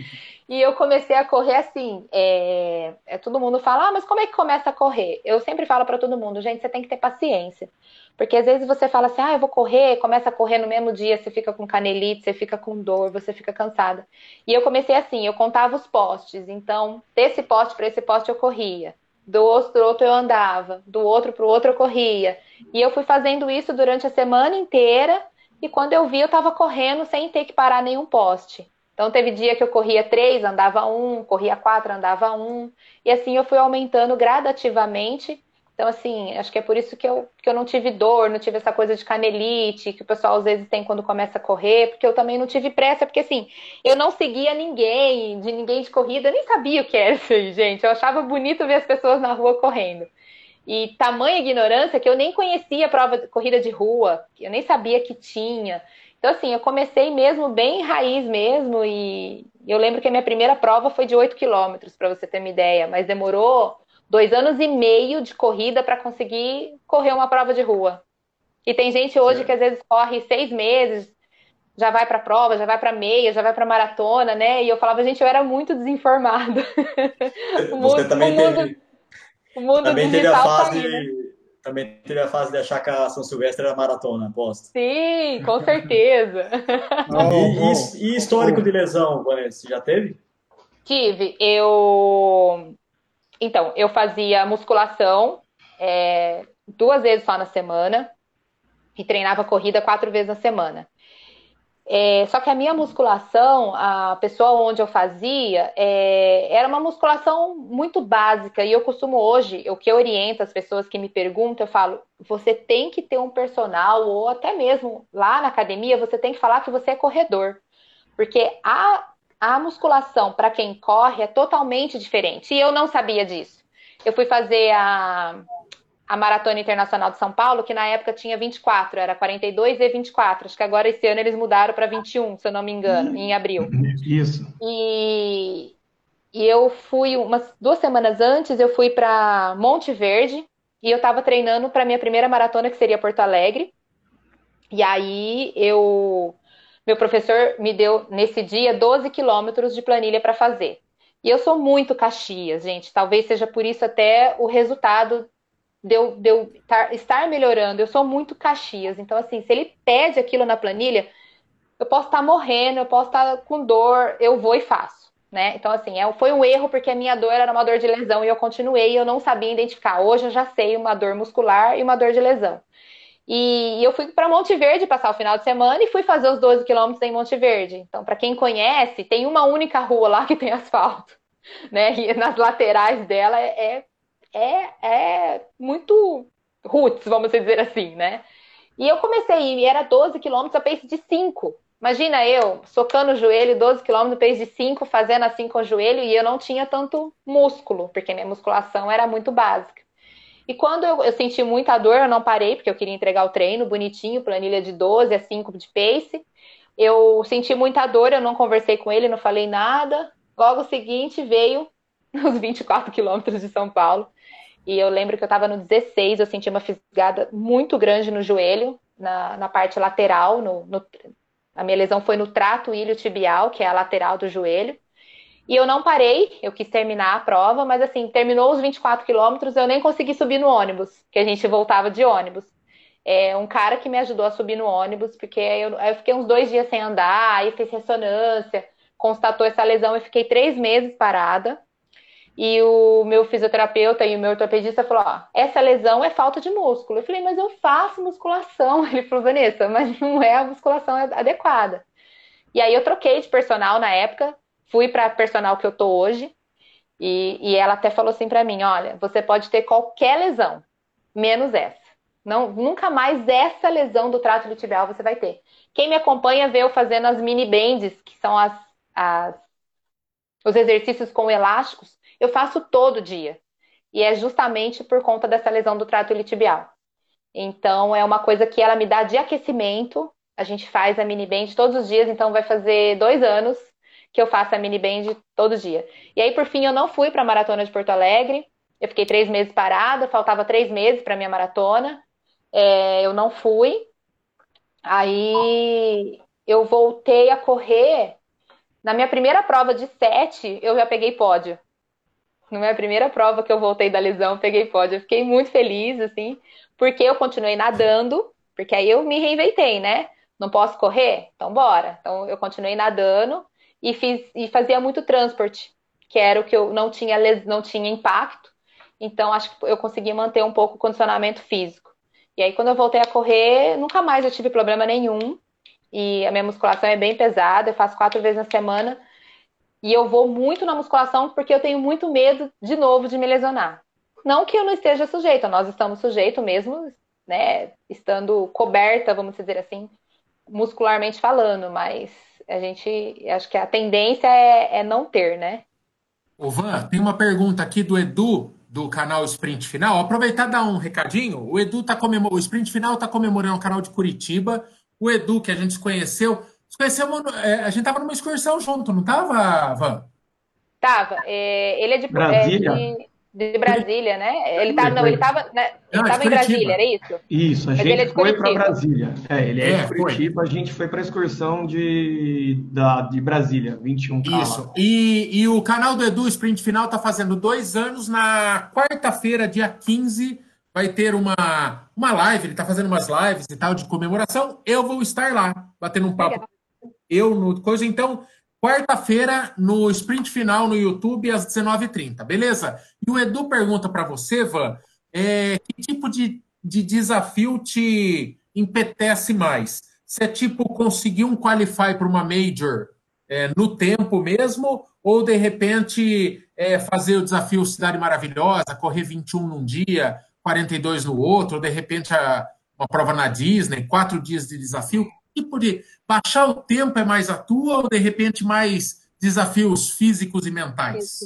e eu comecei a correr assim. É... é... todo mundo fala, ah, mas como é que começa a correr? Eu sempre falo para todo mundo, gente, você tem que ter paciência. Porque às vezes você fala assim, ah, eu vou correr, começa a correr no mesmo dia, você fica com canelite, você fica com dor, você fica cansada. E eu comecei assim, eu contava os postes. Então, desse poste para esse poste eu corria. Do outro eu andava, do outro para o outro eu corria. E eu fui fazendo isso durante a semana inteira e quando eu vi, eu estava correndo sem ter que parar nenhum poste. Então, teve dia que eu corria três, andava um, corria quatro, andava um. E assim eu fui aumentando gradativamente. Então, assim, acho que é por isso que eu, que eu não tive dor, não tive essa coisa de canelite, que o pessoal às vezes tem quando começa a correr, porque eu também não tive pressa, porque assim, eu não seguia ninguém, de ninguém de corrida, eu nem sabia o que era isso aí, gente. Eu achava bonito ver as pessoas na rua correndo. E tamanha ignorância que eu nem conhecia a prova de corrida de rua, eu nem sabia que tinha. Então, assim, eu comecei mesmo bem raiz mesmo, e eu lembro que a minha primeira prova foi de 8 quilômetros, para você ter uma ideia, mas demorou dois anos e meio de corrida para conseguir correr uma prova de rua. E tem gente hoje que às vezes corre seis meses, já vai para prova, já vai para meia, já vai para maratona, né? E eu falava, gente, eu era muito desinformado.
Você também teve o mundo também teve a tá fase também teve a fase de achar que a São Silvestre era maratona, aposto.
Sim, com certeza.
e, e, e, histórico de lesão, Vanessa, já teve?
Tive. Eu. Então, eu fazia musculação é, duas vezes só na semana e treinava corrida quatro vezes na semana. É, só que a minha musculação, a pessoa onde eu fazia, é, era uma musculação muito básica. E eu costumo hoje, o que eu oriento as pessoas que me perguntam, eu falo: você tem que ter um personal, ou até mesmo lá na academia, você tem que falar que você é corredor. Porque a, a musculação, para quem corre, é totalmente diferente. E eu não sabia disso. Eu fui fazer a, a Maratona Internacional de São Paulo, que na época tinha 24, era 42 e 24. Acho que agora esse ano eles mudaram para 21, se eu não me engano, em abril.
Isso.
E, e eu fui umas duas semanas antes, eu fui para Monte Verde e eu estava treinando para minha primeira maratona, que seria Porto Alegre. E aí eu meu professor me deu nesse dia 12 quilômetros de planilha para fazer. E eu sou muito Caxias, gente. Talvez seja por isso até o resultado de eu, de estar melhorando. Eu sou muito Caxias. Então, assim, se ele pede aquilo na planilha, eu posso estar morrendo, eu posso estar com dor, eu vou e faço. Né? Então, assim, é, foi um erro porque a minha dor era uma dor de lesão e eu continuei e eu não sabia identificar. Hoje eu já sei uma dor muscular e uma dor de lesão. E eu fui para Monte Verde passar o final de semana e fui fazer os 12 quilômetros em Monte Verde. Então, para quem conhece, tem uma única rua lá que tem asfalto. Né? E nas laterais dela é, é, é muito roots, vamos dizer assim, né? E eu comecei, e era 12 quilômetros a pace de 5. Imagina eu socando o joelho, 12 quilômetros, pace de 5, fazendo assim com o joelho, e eu não tinha tanto músculo, porque minha musculação era muito básica. E quando eu, eu, senti muita dor, eu não parei, porque eu queria entregar o treino bonitinho, planilha de 12 a 5 de pace. Eu senti muita dor, eu não conversei com ele, não falei nada. Logo seguinte veio os 24 quilômetros de São Paulo. E eu lembro que eu estava no 16, eu senti uma fisgada muito grande no joelho, na, na parte lateral, no, no, a minha lesão foi no trato iliotibial, que é a lateral do joelho. E eu não parei, eu quis terminar a prova, mas assim, terminou os 24 quilômetros, eu nem consegui subir no ônibus, que a gente voltava de ônibus. É um cara que me ajudou a subir no ônibus, porque eu, eu fiquei uns dois dias sem andar, aí fiz ressonância, constatou essa lesão e fiquei três meses parada. E o meu fisioterapeuta e o meu ortopedista falou: ó, essa lesão é falta de músculo. Eu falei, mas eu faço musculação. Ele falou, Vanessa, mas não é a musculação adequada. E aí eu troquei de personal na época, fui para a personal que eu tô hoje. E, e ela até falou assim para mim: olha, você pode ter qualquer lesão, menos essa. Não, nunca mais essa lesão do trato litibial você vai ter. Quem me acompanha vê eu fazendo as mini bends, que são as, as os exercícios com elásticos eu faço todo dia. E é justamente por conta dessa lesão do trato iliotibial. Então, é uma coisa que ela me dá de aquecimento. A gente faz a mini band todos os dias, então vai fazer dois anos que eu faço a mini band todo dia. E aí, por fim, eu não fui para a maratona de Porto Alegre. Eu fiquei três meses parada, faltava três meses para minha maratona. É, eu não fui. Aí eu voltei a correr. Na minha primeira prova de sete, eu já peguei pódio. Na minha primeira prova que eu voltei da lesão, peguei pódio. Eu fiquei muito feliz, assim, porque eu continuei nadando, porque aí eu me reinventei, né? Não posso correr? Então bora. Então eu continuei nadando e fiz e fazia muito transporte, que era o que eu não tinha não tinha impacto. Então acho que eu consegui manter um pouco o condicionamento físico. E aí quando eu voltei a correr, nunca mais eu tive problema nenhum. E a minha musculação é bem pesada, eu faço quatro vezes na semana. E eu vou muito na musculação porque eu tenho muito medo, de novo, de me lesionar. Não que eu não esteja sujeita, nós estamos sujeitos mesmo, né? Estando coberta, vamos dizer assim, muscularmente falando, mas a gente, acho que a tendência é, é não ter, né?
Ô Van, tem uma pergunta aqui do Edu, do canal Sprint Final. Aproveitar e dar um recadinho. O Edu tá comemorando, o Sprint Final está comemorando o canal de Curitiba. O Edu, que a gente conheceu, conhecemos, é, a gente tava numa excursão junto, não tava, Van?
Tava. É, ele é de Brasília. É de, de, Brasília, né? Ele tava, não, ele tava, né, ele não, tava em Brasília, era isso?
Isso, a Mas gente é foi para Brasília. É, ele é, é de Curitiba, foi. a gente foi para a excursão de, da, de Brasília, 21
Isso. E, e o canal do Edu Sprint Final tá fazendo dois anos na quarta-feira, dia 15 vai ter uma, uma live, ele está fazendo umas lives e tal de comemoração. Eu vou estar lá, batendo um papo Legal eu no coisa. Então, quarta-feira, no sprint final no YouTube, às 19h30, beleza? E o Edu pergunta para você, Van, é, que tipo de, de desafio te empetece mais? Se é tipo conseguir um qualify para uma major é, no tempo mesmo, ou de repente é, fazer o desafio Cidade Maravilhosa, correr 21 num dia, 42 no outro, ou de repente a, uma prova na Disney, quatro dias de desafio tipo de baixar o tempo é mais a tua ou de repente mais desafios físicos e mentais?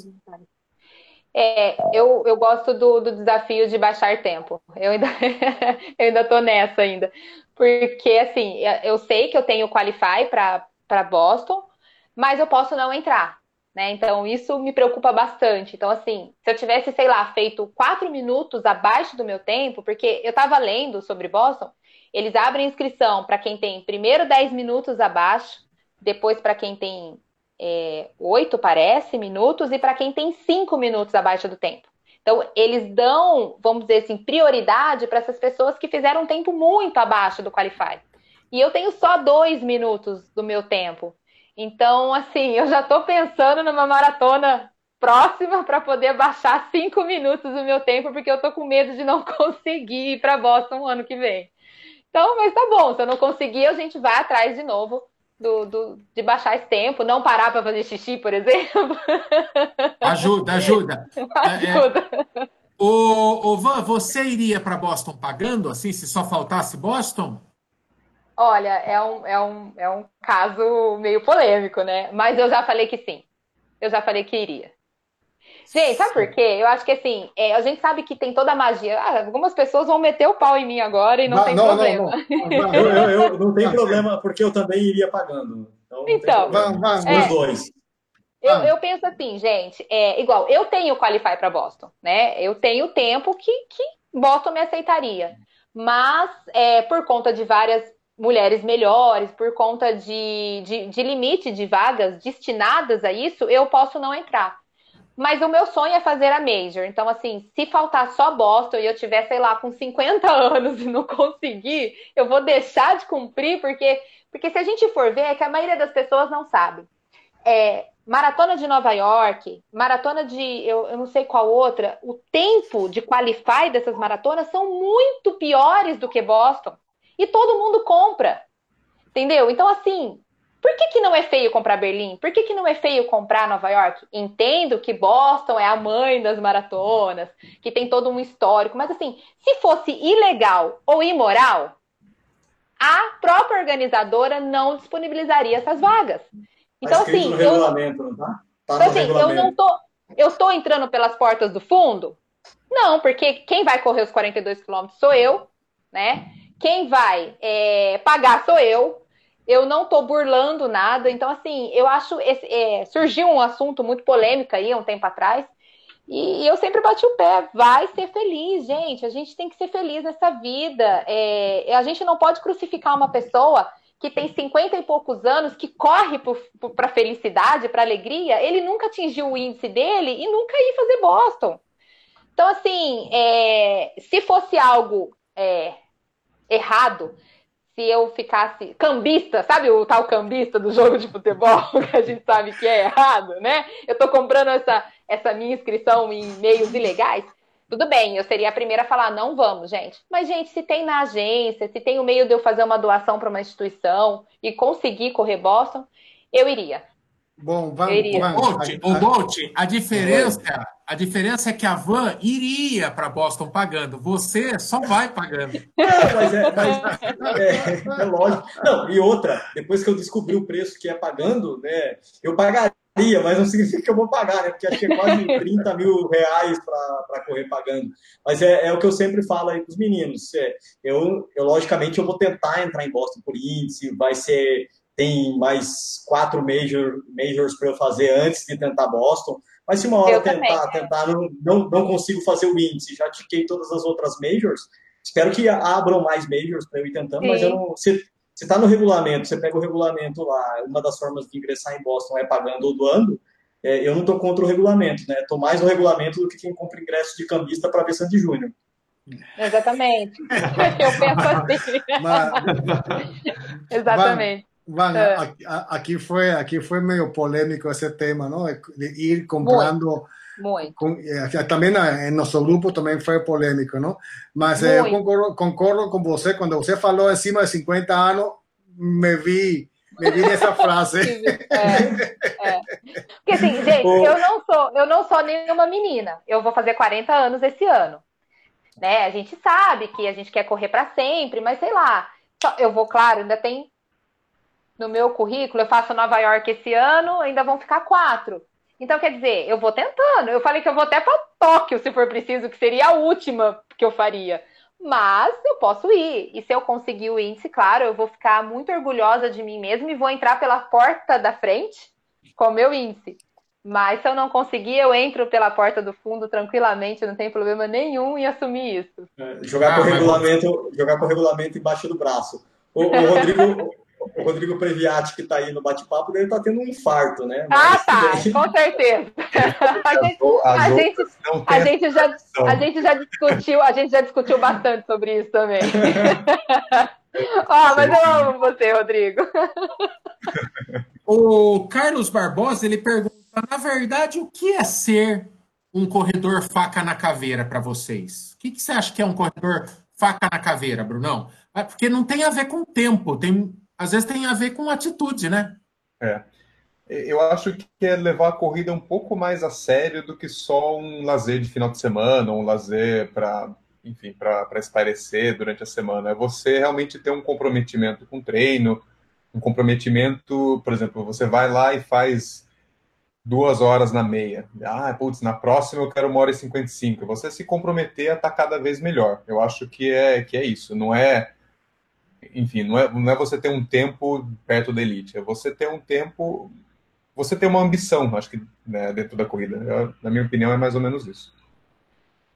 É, eu, eu gosto do, do desafio de baixar tempo. Eu ainda, eu ainda tô nessa ainda. Porque, assim, eu sei que eu tenho Qualify para Boston, mas eu posso não entrar. Né? Então, isso me preocupa bastante. Então, assim, se eu tivesse, sei lá, feito quatro minutos abaixo do meu tempo, porque eu estava lendo sobre Boston, eles abrem inscrição para quem tem primeiro 10 minutos abaixo, depois para quem tem é, 8, parece, minutos, e para quem tem 5 minutos abaixo do tempo. Então, eles dão, vamos dizer assim, prioridade para essas pessoas que fizeram um tempo muito abaixo do Qualify. E eu tenho só dois minutos do meu tempo. Então, assim, eu já estou pensando numa maratona próxima para poder baixar cinco minutos do meu tempo, porque eu estou com medo de não conseguir ir para Boston ano que vem. Então, mas tá bom, se eu não conseguir, a gente vai atrás de novo do, do de baixar esse tempo, não parar para fazer xixi, por exemplo.
Ajuda, ajuda. ajuda. É, é... O, o Van, você iria para Boston pagando, assim, se só faltasse Boston?
Olha, é um, é, um, é um caso meio polêmico, né? Mas eu já falei que sim. Eu já falei que iria. Gente, sabe por quê? Eu acho que assim, é, a gente sabe que tem toda a magia. Ah, algumas pessoas vão meter o pau em mim agora e não, não tem não, problema.
Não, eu, eu, eu, não tem problema, porque eu também iria pagando. Então, então vamos,
é, os dois. Eu, eu, penso assim, gente, é igual, eu tenho Qualify para Boston, né? Eu tenho tempo que, que Boston me aceitaria. Mas, é, por conta de várias mulheres melhores, por conta de, de, de limite de vagas destinadas a isso, eu posso não entrar. Mas o meu sonho é fazer a Major. Então, assim, se faltar só Boston e eu tiver, sei lá, com 50 anos e não conseguir, eu vou deixar de cumprir, porque, porque se a gente for ver, é que a maioria das pessoas não sabe. É, maratona de Nova York, maratona de eu, eu não sei qual outra, o tempo de qualify dessas maratonas são muito piores do que Boston. E todo mundo compra. Entendeu? Então, assim, por que, que não é feio comprar Berlim? Por que, que não é feio comprar Nova York? Entendo que Boston é a mãe das maratonas, que tem todo um histórico, mas assim, se fosse ilegal ou imoral, a própria organizadora não disponibilizaria essas vagas. Então, tá assim, eu,
tá? Tá então,
assim eu não tô. Eu estou entrando pelas portas do fundo? Não, porque quem vai correr os 42 quilômetros sou eu, né? Quem vai é, pagar sou eu. Eu não estou burlando nada. Então, assim, eu acho. Esse, é, surgiu um assunto muito polêmico aí um tempo atrás. E, eu sempre bati o pé. Vai ser feliz, gente. A gente tem que ser feliz nessa vida. É, a gente não pode crucificar uma pessoa que tem 50 e poucos anos, que corre para felicidade, para alegria. Ele nunca atingiu o índice dele e nunca ia fazer Boston. Então, assim, é, se fosse algo é, errado se eu ficasse cambista, sabe o tal cambista do jogo de futebol que a gente sabe que é errado, né? Eu tô comprando essa, essa minha inscrição em meios ilegais. Tudo bem, eu seria a primeira a falar, não vamos, gente. Mas, gente, se tem na agência, se tem o meio de eu fazer uma doação para uma instituição e conseguir correr Boston, eu iria.
Bom, vamos. O Bolt, a diferença, a diferença é que a van iria para Boston pagando, você só vai pagando.
É, mas é, mas é, é, lógico. Não, e outra, depois que eu descobri o preço que é pagando, né, eu pagaria, mas não significa que eu vou pagar, né? Porque acho que é quase 30 mil reais para correr pagando. Mas é, é, o que eu sempre falo aí para os meninos. É, eu, eu, logicamente, eu vou tentar entrar em Boston por índice, vai ser tem mais quatro major, majors para eu fazer antes de tentar Boston. Mas se uma hora eu tentar, também, tentar não, não, não, consigo fazer o índice, já tiquei todas as outras majors, espero que abram mais majors para eu ir tentando, Sim. mas eu não. Se está no regulamento, você pega o regulamento lá, uma das formas de ingressar em Boston é pagando ou doando, é, eu não estou contra o regulamento, né? Estou mais no regulamento do que quem compra ingresso de cambista para ver Sandy Júnior.
Exatamente. eu penso assim. Mas, Exatamente.
Van, é. aqui foi aqui foi meio polêmico esse tema, não? De ir comprando.
Muito.
Com, eh, também em nosso grupo também foi polêmico, não? Mas eh, eu concordo, concordo com você quando você falou acima de 50 anos, me vi me vi nessa frase.
é, é. Porque assim, gente, eu não sou eu não sou nenhuma menina. Eu vou fazer 40 anos esse ano, né? A gente sabe que a gente quer correr para sempre, mas sei lá. Eu vou, claro, ainda tem no meu currículo, eu faço Nova York esse ano, ainda vão ficar quatro. Então, quer dizer, eu vou tentando. Eu falei que eu vou até para Tóquio, se for preciso, que seria a última que eu faria. Mas eu posso ir. E se eu conseguir o índice, claro, eu vou ficar muito orgulhosa de mim mesma e vou entrar pela porta da frente com o meu índice. Mas se eu não conseguir, eu entro pela porta do fundo tranquilamente, não tem problema nenhum em assumir isso.
É, jogar, com ah, regulamento, jogar com o regulamento embaixo do braço. O, o Rodrigo, o Rodrigo Previati, que está aí no bate-papo, ele está tendo um infarto, né?
Ah, Mas, ah, tá, com certeza. A gente, a, gente, já, a gente já discutiu, a gente já discutiu bastante sobre isso também. Ó, oh, mas eu amo você, Rodrigo.
O Carlos Barbosa, ele pergunta, na verdade, o que é ser um corredor faca na caveira para vocês? O que, que você acha que é um corredor faca na caveira, Brunão? É porque não tem a ver com tempo, tem às vezes tem a ver com atitude, né?
É. Eu acho que é levar a corrida um pouco mais a sério do que só um lazer de final de semana, um lazer para, enfim, para esparecer durante a semana. É você realmente ter um comprometimento com o treino, um comprometimento, por exemplo, você vai lá e faz duas horas na meia. Ah, putz, na próxima eu quero uma hora e cinquenta e cinco. Você se comprometer a estar cada vez melhor. Eu acho que é que é isso. Não é enfim, não é, não é você ter um tempo perto da elite, é você ter um tempo, você ter uma ambição, acho que né, dentro da corrida. Eu, na minha opinião, é mais ou menos isso.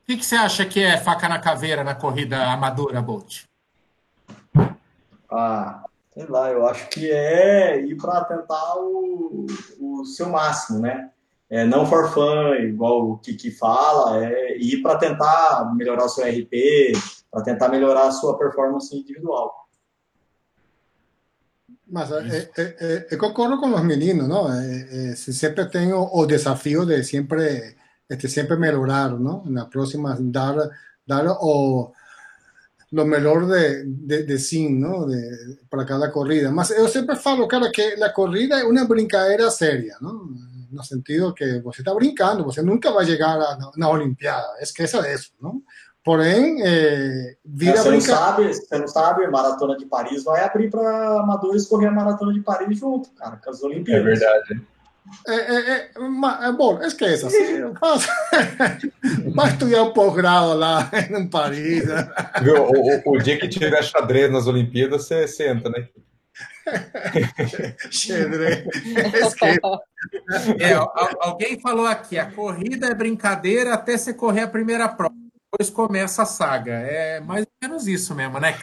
O que, que, você acha que é faca na caveira na corrida amadora, Bolt?
Ah, sei lá, eu acho que é ir para tentar o, o seu máximo, né? É, não for fun, igual o Kiki fala, é ir para tentar melhorar o seu RP, para tentar melhorar a sua performance individual.
Mas é, é, é, concordo com os meninos, não? sempre tem o, o, desafio de sempre, este, sempre melhorar, não? Na próxima, dar, dar o, lo melhor de, de, de sim, não? De, para cada corrida. Mas eu sempre falo, cara, que a corrida é uma brincadeira séria, não? No sentido que você está brincando, você nunca vai chegar na, na Olimpiada, esqueça disso, não? Porém, é,
vira é, você, não sabe, você não sabe, Maratona de Paris vai abrir para amadores correr a Maratona de Paris junto, cara, com as Olimpíadas.
É verdade.
É, é, é, é bom, esqueça. Assim, vai estudar um pós-grau lá em Paris. Né?
Viu, o, o, dia que tiver xadrez nas Olimpíadas, você senta, né?
xadrez.
É, alguém falou aqui: a corrida é brincadeira até você correr a primeira prova depois começa a saga. É mais ou menos isso mesmo, né?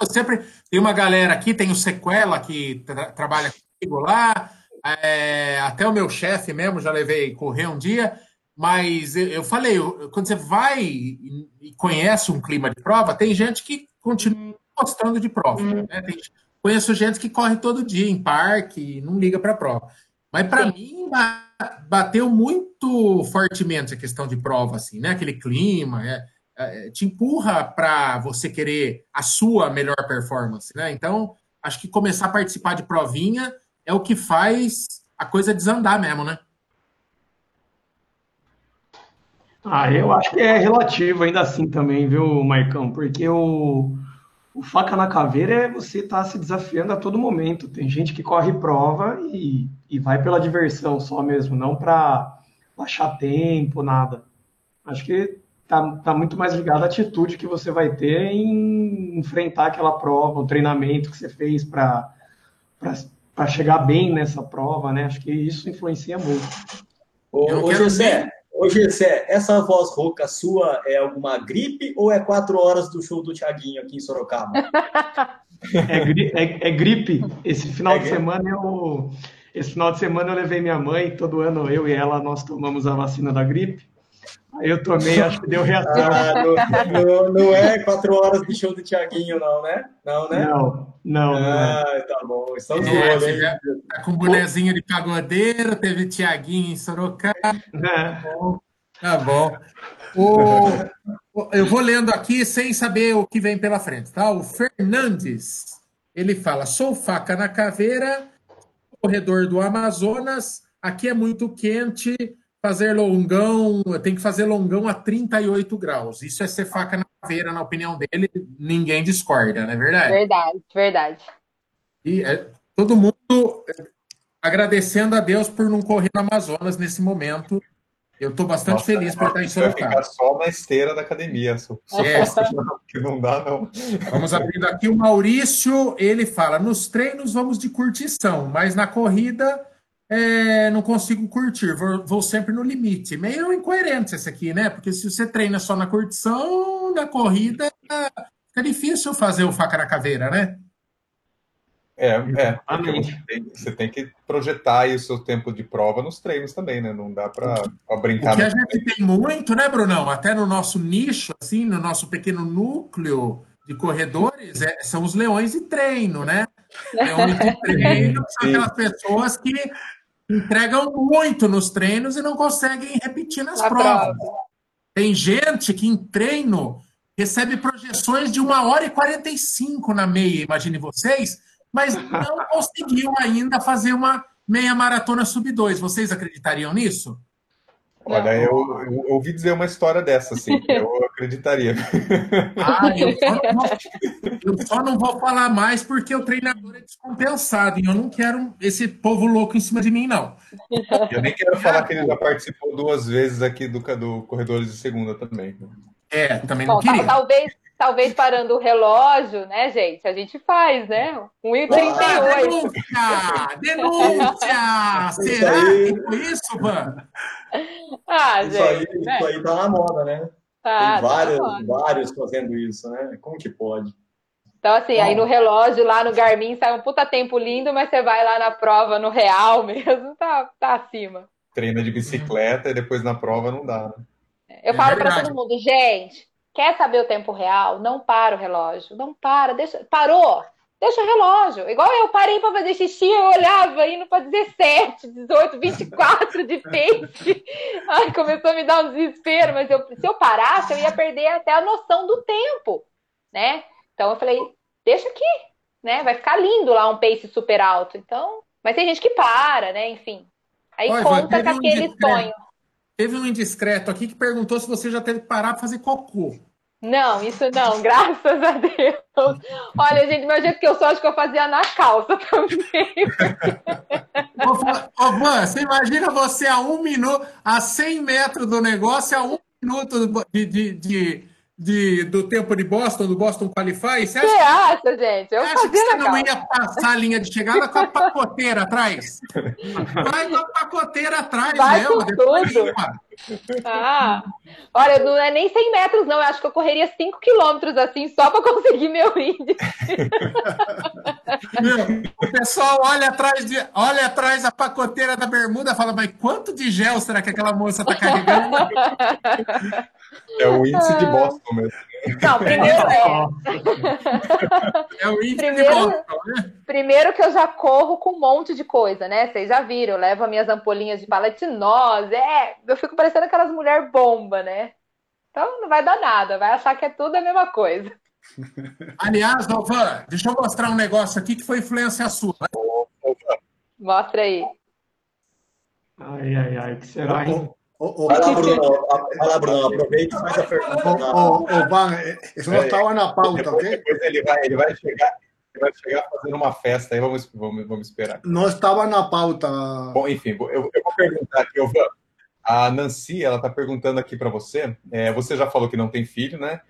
Eu sempre tem uma galera aqui, tem o Sequela que tra trabalha comigo lá, é, até o meu chefe mesmo já levei correr um dia, mas eu, eu falei, eu, quando você vai e, e, conhece um clima de prova, tem gente que continua gostando de prova. Né? Tem, conheço gente que corre todo dia em parque, não liga para prova. Mas para mim bateu muito fortemente a questão de prova, assim, né? Aquele clima, é, é, te empurra para você querer a sua melhor performance, né? Então, acho que começar a participar de provinha é o que faz a coisa desandar mesmo, né?
Ah, eu acho que é relativo ainda assim também, viu, Maicão? Porque o, o faca na caveira é você estar tá se desafiando a todo momento. Tem gente que corre prova e, e vai pela diversão só mesmo, não para baixar tempo, nada. Acho que tá, tá muito mais ligado à atitude que você vai ter em enfrentar aquela prova, o treinamento que você fez para chegar bem nessa prova, né? Acho que isso influencia muito.
Ô, ô José, Ô, Gessé, essa voz rouca sua é alguma gripe ou é quatro horas do show do Tiaguinho aqui em Sorocaba?
é, gri é, é, gripe. Esse final é de semana eu. Esse final de semana eu levei minha mãe, todo ano eu e ela nós tomamos a vacina da gripe. Aí eu tomei, acho que deu reação.
Ah, não, não, não, é quatro horas de show do Tiaguinho, não, né? Não, né?
Não, não.
Ah,
não.
tá bom. Estamos é,
hein? Tá com bonezinho de pagodeiro, teve Tiaguinho em Sorocaba. É. Tá bom. O, eu vou lendo aqui sem saber o que vem pela frente, tá? O Fernandes, ele fala: sou faca na caveira, corredor do Amazonas, aqui é muito quente fazer longão, tem que fazer longão a 38 graus. Isso é ser faca na caveira, na opinião dele, ninguém discorda, não é verdade?
Verdade, verdade.
E é, todo mundo agradecendo a Deus por não correr no Amazonas nesse momento. Eu estou bastante Nossa, feliz por estar em Sorocaba.
Ficar só na esteira da academia. Só, é. que não dá, não.
Vamos abrindo aqui. O Maurício, ele fala, nos treinos vamos de curtição, mas na corrida é, não consigo curtir, vou, vou, sempre no limite. Meio incoerente esse aqui, né? Porque se você treina só na curtição, na corrida, fica difícil fazer o faca na caveira, né?
É, é. Você tem, você tem, que projetar aí o seu tempo de prova nos treinos também, né? Não dá para brincar.
O que a gente tem muito, né, Brunão? Até no nosso nicho, assim, no nosso pequeno núcleo de corredores, é, são os leões de treino, né? Leões de treino são aquelas pessoas que entregam muito nos treinos e não conseguem repetir nas Na provas. Prova. Tem gente que em treino recebe projeções de uma hora e 45 na meia, imagine vocês, mas não conseguiu ainda fazer uma meia maratona sub 2. Vocês acreditariam nisso?
Olha, eu, eu, ouvi dizer uma história dessa, assim, eu acreditaria.
Ah, eu só, não, eu só, não, vou falar mais porque o treinador é descompensado e eu não quero esse povo louco em cima de mim, não.
Eu nem quero falar que ele já participou duas vezes aqui do, do Corredores de Segunda também.
É, também não Bom, queria.
Talvez, talvez parando o relógio, né, gente? A gente faz, né? 1,38.
Ah, denúncia! Denúncia! Será que foi isso, Van?
Ah,
isso, gente, aí, né? isso aí tá na moda, né? Tá, Tem vários, tá vários fazendo isso, né? Como que pode?
Então, assim, aí no relógio, lá no Garmin, sai um puta tempo lindo, mas você vai lá na prova, no real mesmo, tá, tá acima.
Treina de bicicleta e depois na prova não dá, né?
Eu
É
falo pra
verdade.
todo mundo, gente, quer saber o tempo real? Não para o relógio. Não para, deixa. Parou? Deixa o relógio. Igual eu parei pra fazer xixi, eu olhava indo pra 17, 18, 24 de pace. Ai, começou a me dar um desespero, mas eu, se eu parasse, eu ia perder até a noção do tempo, né? Então eu falei, deixa aqui, né? Vai ficar lindo lá um pace super alto. Então, mas tem gente que para, né? Enfim. Aí
Olha,
conta com
um
aquele
indiscreto.
sonho.
Teve um indiscreto aqui que perguntou se você já teve que parar para fazer cocô.
Não, isso não, graças a Deus. Olha, gente, meu jeito que eu sou, acho que eu fazia na calça também.
Ô, Van, você imagina você a um minuto, a 100 metros do negócio, a um minuto de, de, de, de- do tempo de Boston, do Boston Qualify? Você acha,
acha, gente? Eu
acha que você não ia passar a linha de chegada com a pacoteira atrás? Vai com a pacoteira atrás
Vai
mesmo.
com tudo. Ah, olha, não é nem 100 metros, não. Eu acho que eu correria 5 quilômetros assim, só para conseguir meu índice.
Meu, o pessoal olha atrás, de, olha atrás da pacoteira da bermuda e fala, mas quanto de gel será que aquela moça está carregando?
É o índice de Boston mesmo.
Não, primeiro é.
É o índice
Primeiro-
de Boston, né?
Primeiro que eu já corro com um monte de coisa, né? Vocês já viram, eu levo as minhas ampolinhas de palatinose, é, eu fico parecendo aquelas mulher bomba, né? Então não vai dar nada, vai achar que é tudo a mesma coisa.
Aliás, ô, Van, deixa eu mostrar um negócio aqui que foi influência sua.
Mostra aí.
Ai, ai, ai, que será, hein?
O, o,
Vai lá, Bruno. Vai lá, Bruno. Aproveita e faz a pergunta.
o, o Van, eh, isso não estava na pauta,
Depois,
ok?
depois ele, vai, ele, vai chegar, ele vai chegar fazendo uma festa aí, vamos, vamos, vamos esperar.
Não estava na pauta.
Bom, enfim, eu, eu vou perguntar aqui, ô, Van. A Nancy, ela está perguntando aqui para você. é, você já falou que não tem filho, né?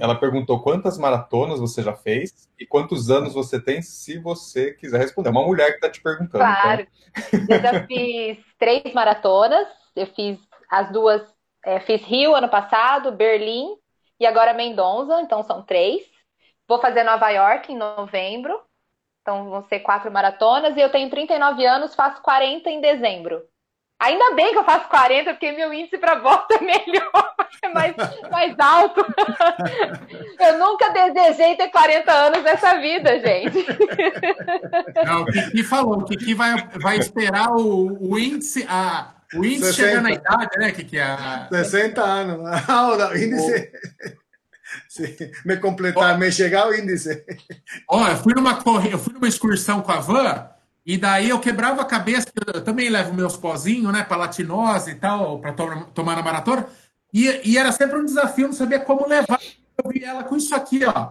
Ela perguntou quantas maratonas você já fez e quantos anos você tem, se você quiser responder. É uma mulher que está te perguntando.
Claro. Eu já fiz três maratonas. Eu fiz as duas, é, fiz Rio ano passado, Berlim e agora Mendonça, então são três. Vou fazer Nova York em novembro, então vão ser quatro maratonas. E eu tenho 39 anos, faço 40 em dezembro. Ainda bem que eu faço 40, porque meu índice para volta é melhor, é mais, mais alto. Eu nunca desejei ter 40 anos nessa vida, gente.
Não, o Kiki falou, o Kiki vai, vai esperar o, o índice, a, o índice
60.
chegar na idade, né, Kiki? A,
60 anos. Ahora, índice. Sí, me completar, me chegar o índice.
Ó, eu fui numa corre... eu fui numa excursão com a van e daí eu quebrava a cabeça, eu também levo meus pozinhos, né, palatinose e tal, para tomar na maratona, e, e era sempre um desafio, não sabia como levar. Eu vi ela com isso aqui, ó.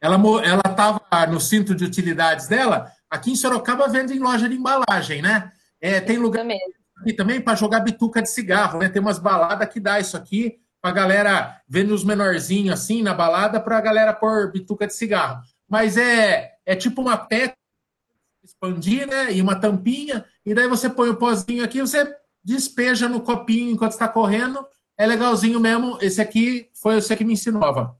Ela mo- ela estava no cinto de utilidades dela, aqui em Sorocaba vende em loja de embalagem, né? É, tem lugar
mesmo.
Aqui também para jogar bituca de cigarro, né? Tem umas baladas que dá isso aqui pra galera vendo os menorzinhos assim na balada pra galera pôr bituca de cigarro. Mas é, é tipo uma pet expandir, né? E uma tampinha, e daí você põe o pozinho aqui, você despeja no copinho enquanto está correndo. É legalzinho mesmo. Esse aqui foi você que me ensinou, Van.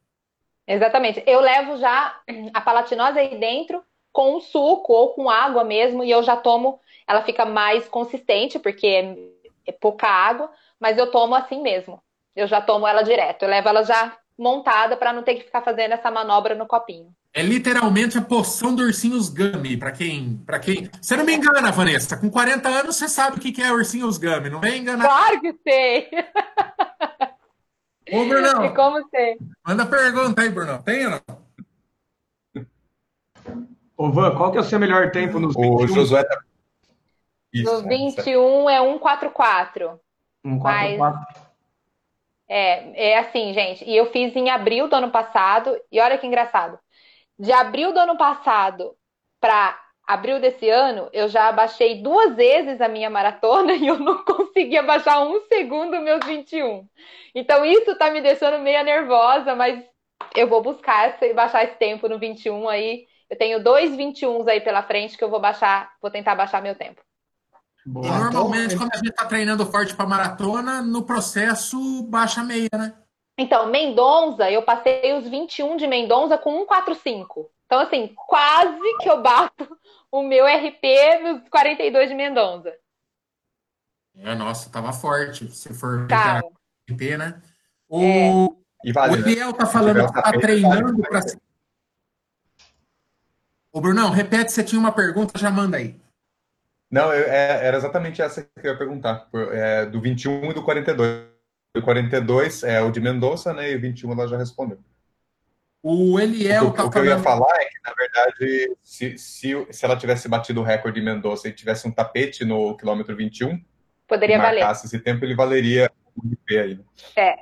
Exatamente. Eu levo já a palatinose aí dentro com um suco ou com água mesmo, e eu já tomo, ela fica mais consistente, porque é, é pouca água, mas eu tomo assim mesmo. Eu já tomo ela direto. Eu levo ela já montada para não ter que ficar fazendo essa manobra no copinho.
É literalmente a poção do ursinhos Gummy, para quem, para quem. Você não me engana, Vanessa. Com 40 anos você sabe o que que é ursinhos Gummy, não vem enganar.
Claro que sei!
Ô,
E
Brunão,
como sei?
manda pergunta aí, Brunão. Tem ou não?
Ô, Van, qual que é o seu melhor tempo nos
O
21?
Josué tá... Isso,
No
é,
21 é 144.
Um
mas-
4-4.
É, é assim, gente. E eu fiz em abril do ano passado. E olha que engraçado. De abril do ano passado para abril desse ano, eu já abaixei duas vezes a minha maratona e eu não consegui abaixar um segundo meus 21. Então isso tá me deixando meio nervosa, mas eu vou buscar esse- baixar esse tempo no 21 aí. Eu tenho dois 21s aí pela frente que eu vou baixar, vou tentar baixar meu tempo.
E
Boa.
normalmente, quando a gente está treinando forte para maratona, no processo baixa meia, né?
Então, Mendonça, eu passei os 21 de Mendonça com 145. Então, assim, quase que eu bato o meu RP nos 42 de Mendonça.
É, nossa, tava forte. Se for
Tá.
RP, né? O,
É.
E vale,
o
né?
Eliel tá falando que tá treinando para. Ô, Brunão, repete, você tinha uma pergunta, já manda aí.
Não, eu- é- era exatamente essa que eu ia perguntar. por- é, do 21 e do 42. O 42 é o de Mendonça, né? E o 21 ela já respondeu.
O Eliel
o, que-
tá
o que eu ia falar é que, na verdade, se, se, se ela tivesse batido o recorde de Mendonça e tivesse um tapete no quilômetro 21, e
Poderia valer.
marcasse esse tempo, ele valeria o RP aí. né?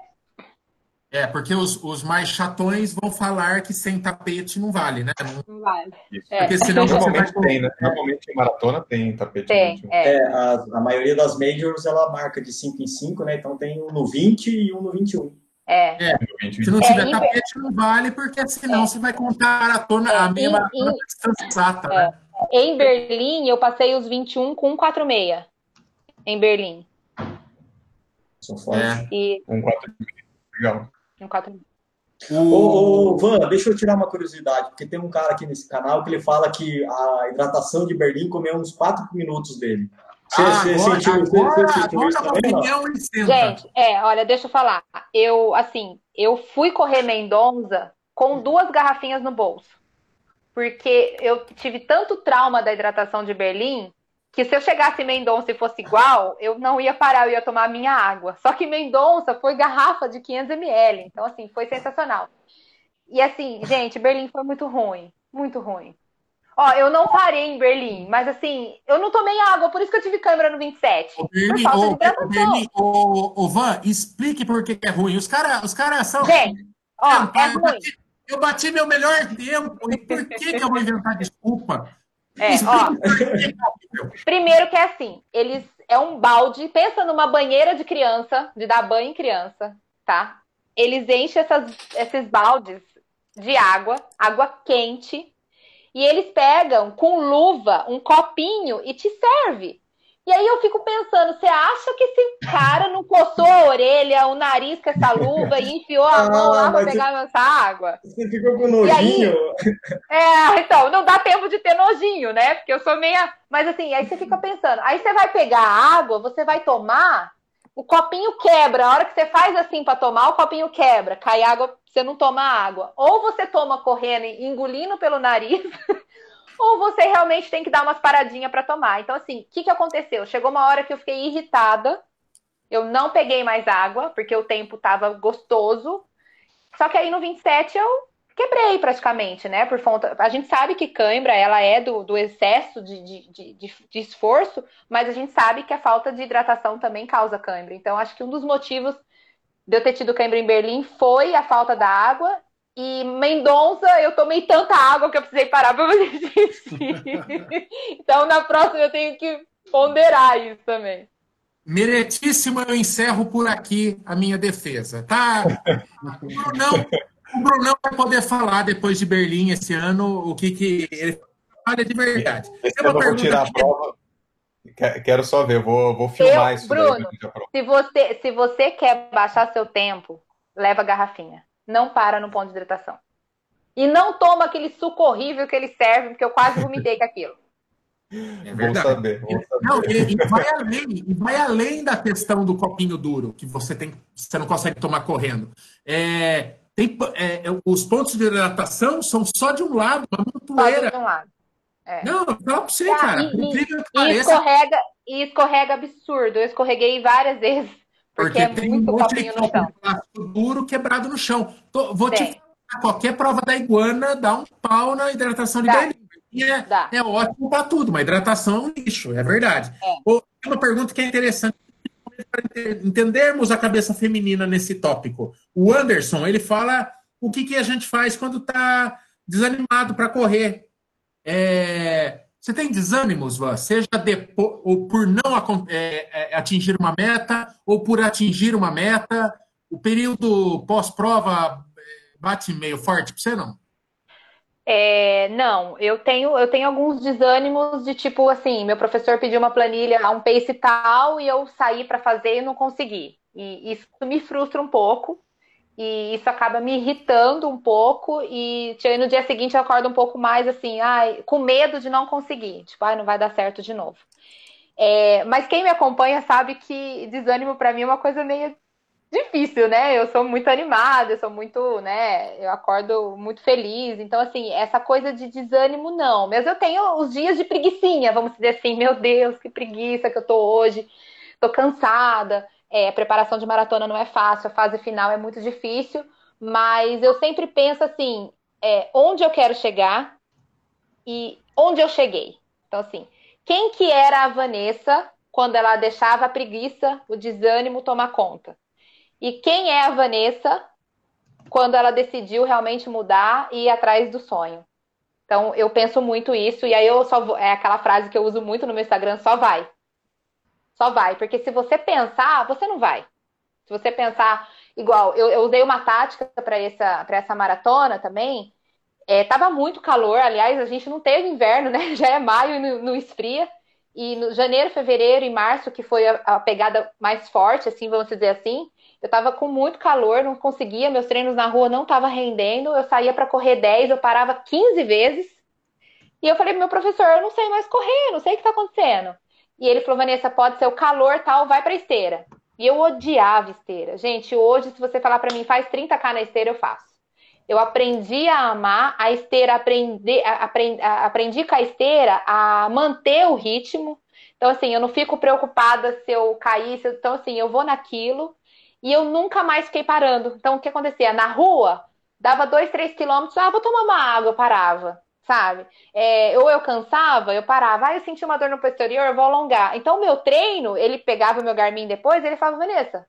É, porque os, os mais chatões vão falar que sem tapete não vale, né? Não-
vale. É.
Porque senão vai.
Normalmente tem, né? Normalmente em maratona tem tapete
Tem,
21.
é.
É, a, a maioria das majors ela marca de 5 em 5, né? Então tem um no 20 e um no 21.
É.
21.
Se não
É,
tiver
em-
tapete, não vale, porque senão você vai contar a maratona, a
É,
meia
em-
maratona
em-
da distância exata,
É.
né?
Em Berlim, eu passei os 21 com 1,46. Em Berlim.
São fortes.
É.
E
Um 4 Legal.
1,46.
Ô,
O...
ô, Van, deixa eu tirar uma curiosidade, porque tem um cara aqui nesse canal que ele fala que a hidratação de Berlim comeu uns 4 minutos dele. Você,
Ah,
você
agora,
sentiu,
agora,
você sentiu
agora
isso também?
Gente, é, olha, deixa eu falar. Eu, assim, eu fui correr Mendonça com duas garrafinhas no bolso. Porque eu tive tanto trauma da hidratação de Berlim que se eu chegasse em Mendonça e fosse igual, eu não ia parar, eu ia tomar a minha água. Só que Mendonça foi garrafa de 500 ml, então assim, foi sensacional. E assim, gente, Berlim foi muito ruim, muito ruim. Ó, eu não parei em Berlim, mas assim, eu não tomei água, por isso que eu tive câimbra no 27.
Ô,
Por
Berlim,
falta de hidratação.
Ô, Van, explique por que é ruim. Os caras os cara são.
Gente, ó,
Ah,
é
eu,
ruim.
bati, eu bati meu melhor tempo. E por que, que eu vou inventar desculpa?
É, ó. Primeiro que é assim, eles é um balde, pensa numa banheira de criança, de dar banho em criança, tá? Eles enchem essas, esses baldes de água, água quente, e eles pegam com luva um copinho e te serve. E aí eu fico pensando, você acha que esse cara não coçou a orelha, o nariz com essa luva e enfiou a
Ah,
mão lá pra pegar essa água?
Você ficou com
E aí?
nojinho?
É, então, não dá tempo de ter nojinho, né? Porque eu sou meia. Mas assim, aí você fica pensando. Aí você vai pegar a água, você vai tomar, o copinho quebra. A hora que você faz assim pra tomar, o copinho quebra. Cai água, você não toma água. Ou você toma correndo e engolindo pelo nariz, ou você realmente tem que dar umas paradinhas pra tomar. Então, assim, o que, que aconteceu? Chegou uma hora que eu fiquei irritada. Eu não peguei mais água, porque o tempo tava gostoso. Só que aí no 27 eu quebrei praticamente, né? Por conta. A gente sabe que cãibra ela é do, do excesso de, de, de- de esforço, mas a gente sabe que a falta de hidratação também causa cãibra. Então, acho que um dos motivos de eu ter tido cãibra em Berlim foi a falta da água. E Mendonça, eu tomei tanta água que eu precisei parar para fazer xixi. então, na próxima, eu tenho que ponderar isso também.
Meretíssimo, eu encerro por aqui a minha defesa, tá? O Brunão, o Brunão vai poder falar depois de Berlim esse ano o que, que ele fala de verdade.
Esse ano eu vou tirar a prova. Que- Quero só ver, vou, vou filmar
Eu,
isso
Bruno. Se você, se você quer baixar seu tempo, leva a garrafinha. Não para no ponto de hidratação. E não toma aquele suco horrível que ele serve, porque eu quase vomitei com aquilo.
É
Vou
verdade.
saber, vou saber.
Não, e, e vai além, e vai além da questão do copinho duro, que você tem, você não consegue tomar correndo. É, tem, é, os pontos de hidratação são só de um lado, uma
Só
montoeira.
de um lado. É.
Não, fala pra você,
Ah,
cara.
e- E
pareça,
escorrega, e escorrega absurdo. Eu escorreguei várias vezes, porque,
porque
é
tem um monte de plástico duro quebrado no chão. Tô- vou te
Tem.
falar, qualquer prova da iguana dá um pau na hidratação de. Berlim. É,
Dá.
é ótimo para tudo, mas hidratação é um lixo, é verdade.
É.
Uma pergunta que é interessante para ente- entendermos a cabeça feminina nesse tópico. O Anderson, ele fala o que, que a gente faz quando está desanimado para correr. É, você tem desânimos, Van? Seja depo- ou por não é, é, atingir uma meta, ou por atingir uma meta. O período pós-prova é, bate meio forte para você, não?
É, não, eu tenho, eu tenho alguns desânimos de tipo assim, meu professor pediu uma planilha a um pace tal e eu saí para fazer e não consegui. E isso me frustra um pouco. E isso acaba me irritando um pouco e no dia seguinte eu acordo um pouco mais assim, ai, com medo de não conseguir, tipo, ai, não vai dar certo de novo. É, mas quem me acompanha sabe que desânimo para mim é uma coisa meio difícil, né? Eu sou muito animada, eu sou muito, né? Eu acordo muito feliz. Então, assim, essa coisa de desânimo, não. Mas eu tenho os dias de preguiçinha, vamos dizer assim, meu Deus, que preguiça que eu tô hoje, tô cansada. É, a preparação de maratona não é fácil, a fase final é muito difícil, mas eu sempre penso assim, é, onde eu quero chegar e onde eu cheguei. Então, assim, quem que era a Vanessa quando ela deixava a preguiça, o desânimo tomar conta? E quem é a Vanessa quando ela decidiu realmente mudar e ir atrás do sonho? Então, eu penso muito isso, e aí eu só vou, é aquela frase que eu uso muito no meu Instagram, só vai. Só vai, porque se você pensar, você não vai. Se você pensar igual, eu, eu usei uma tática para essa, essa maratona também. É, tava muito calor, aliás, a gente não teve inverno, né? Já é maio e não, não esfria. E no janeiro, fevereiro e março, que foi a, a pegada mais forte, assim, vamos dizer assim, eu tava com muito calor, não conseguia, meus treinos na rua não tava rendendo, eu saía para correr 10, eu parava 15 vezes. E eu falei pro meu professor, eu não sei mais correr, não sei o que tá acontecendo. E ele falou, Vanessa, pode ser o calor tal, vai pra esteira. E eu odiava esteira. Gente, hoje, se você falar para mim, faz 30k na esteira, eu faço. Eu aprendi a amar a esteira, aprendi, aprendi, aprendi com a esteira a manter o ritmo. Então, assim, eu não fico preocupada se eu cair. Se eu... Então, assim, eu vou naquilo e eu nunca mais fiquei parando. Então, o que acontecia? Na rua, dava dois, três quilômetros, ah, vou tomar uma água, eu parava, sabe? É, ou eu cansava, eu parava, ah, eu senti uma dor no posterior, eu vou alongar. Então, o meu treino, ele pegava o meu Garmin depois, ele falava, Vanessa,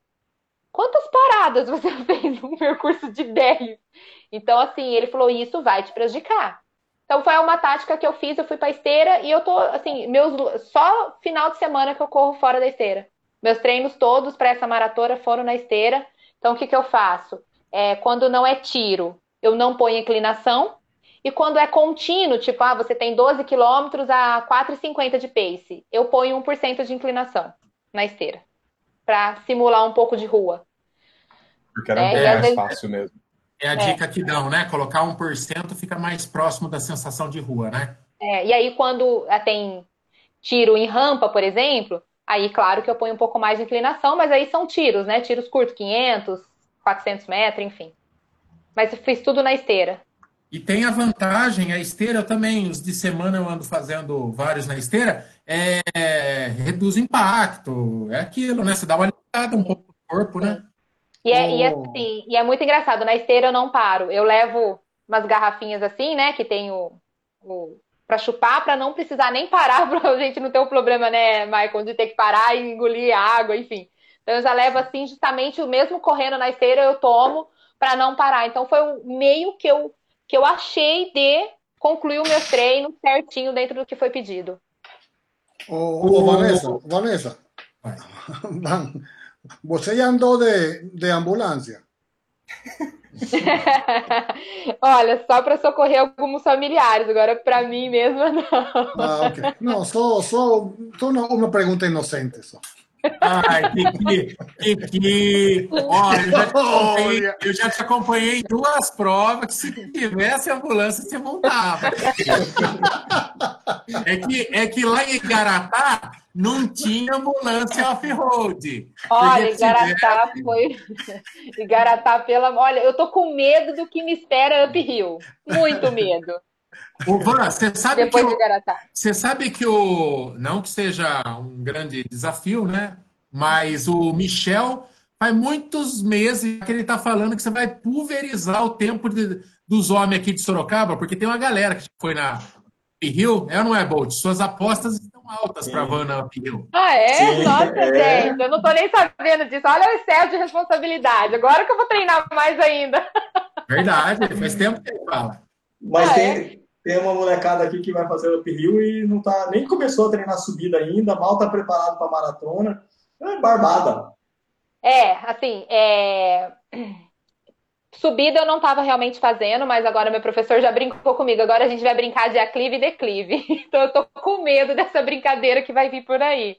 quantas paradas você fez no percurso de 10? Então, assim, ele falou, isso vai te prejudicar. Então, foi uma tática que eu fiz, eu fui pra esteira e eu tô, assim, meus, só final de semana que eu corro fora da esteira. Meus treinos todos para essa maratona foram na esteira. Então, o que, que eu faço? É, quando não é tiro, eu não ponho inclinação. E quando é contínuo, tipo, ah, você tem 12 quilômetros a 4,50 de pace, eu ponho 1% de inclinação na esteira. Para simular um pouco de rua.
Porque era é, mais vezes... fácil mesmo.
É a dica é. que dão, né? Colocar 1% fica mais próximo da sensação de rua, né?
É, e aí quando é, tem tiro em rampa, por exemplo, Aí, claro que eu ponho um pouco mais de inclinação, mas aí são tiros, né? Tiros curtos, 500, 400 metros, enfim. Mas eu fiz tudo na esteira.
E tem a vantagem, a esteira também, os de semana eu ando fazendo vários na esteira, é, reduz o impacto, é aquilo, né? Você dá uma ligada um pouco no corpo, né?
E é, oh. e, é assim, e é muito engraçado, na esteira eu não paro. Eu levo umas garrafinhas assim, né? Que tem o, o para chupar, para não precisar nem parar, para a gente não ter o um problema, né, Michael, de ter que parar e engolir água, enfim. Então eu já levo assim, justamente o mesmo correndo na esteira eu tomo para não parar. Então foi o meio que eu que eu achei de concluir o meu treino certinho dentro do que foi pedido.
Ô, ô Vanessa, Vanessa, você já andou de, de ambulância?
Olha, só para socorrer alguns familiares, agora para mim mesma não.
Ah, ok. Não, só, só, só uma pergunta inocente. Só.
Ai, Kiki, Kiki, olha, eu já, te acompanhei, eu já te acompanhei em duas provas que se tivesse ambulância, você montava. É que, é que lá em Igaratá não tinha ambulância off-road.
Olha, Igaratá tivesse... foi. Igaratá, pela. Olha, eu tô com medo do que me espera uphill. Muito medo.
O Van, você sabe Depois que o, você sabe que o não que seja um grande desafio, né? Mas o Michel faz muitos meses que ele está falando que você vai pulverizar o tempo de, dos homens aqui de Sorocaba, porque tem uma galera que foi na Rio, é ou não é, Bolt? Suas apostas estão altas para a Van Rio.
Ah, é? Sim, Nossa, é. gente, eu não estou nem sabendo disso. Olha o excesso de responsabilidade. Agora que eu vou treinar mais ainda.
Verdade, faz tempo que ele fala.
Mas ah, tem, é? Tem uma molecada aqui que vai fazer o uphill e não tá, nem começou a treinar subida ainda, mal tá preparado para maratona. É barbada.
É, assim, é... subida eu não estava realmente fazendo, mas agora meu professor já brincou comigo. Agora a gente vai brincar de aclive e declive. Então eu tô com medo dessa brincadeira que vai vir por aí.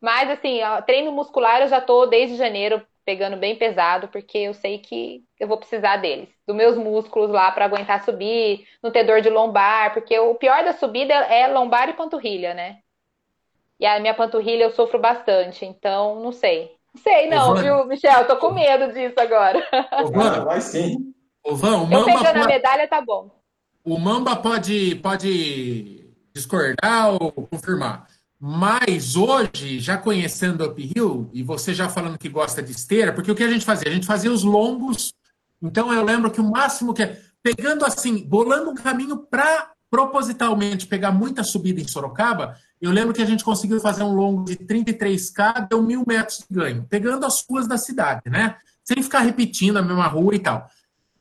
Mas assim, ó, treino muscular eu já tô desde janeiro pegando bem pesado, porque eu sei que eu vou precisar deles, dos meus músculos lá para aguentar subir, não ter dor de lombar, porque o pior da subida é lombar e panturrilha, né? E a minha panturrilha eu sofro bastante, então não sei. Não sei, não, viu, Michel? Tô com medo disso agora.
Ô, vai sim.
Ô, Van, o
Eu
Mamba
pegando a medalha, tá bom.
O Mamba pode, pode discordar ou confirmar. Mas hoje, já conhecendo o uphill, e você já falando que gosta de esteira, porque o que a gente fazia? A gente fazia os longos. Então eu lembro que o máximo que é. Pegando assim, bolando um caminho para propositalmente pegar muita subida em Sorocaba, eu lembro que a gente conseguiu fazer um longo de 33K, deu mil metros de ganho, pegando as ruas da cidade, né? Sem ficar repetindo a mesma rua e tal.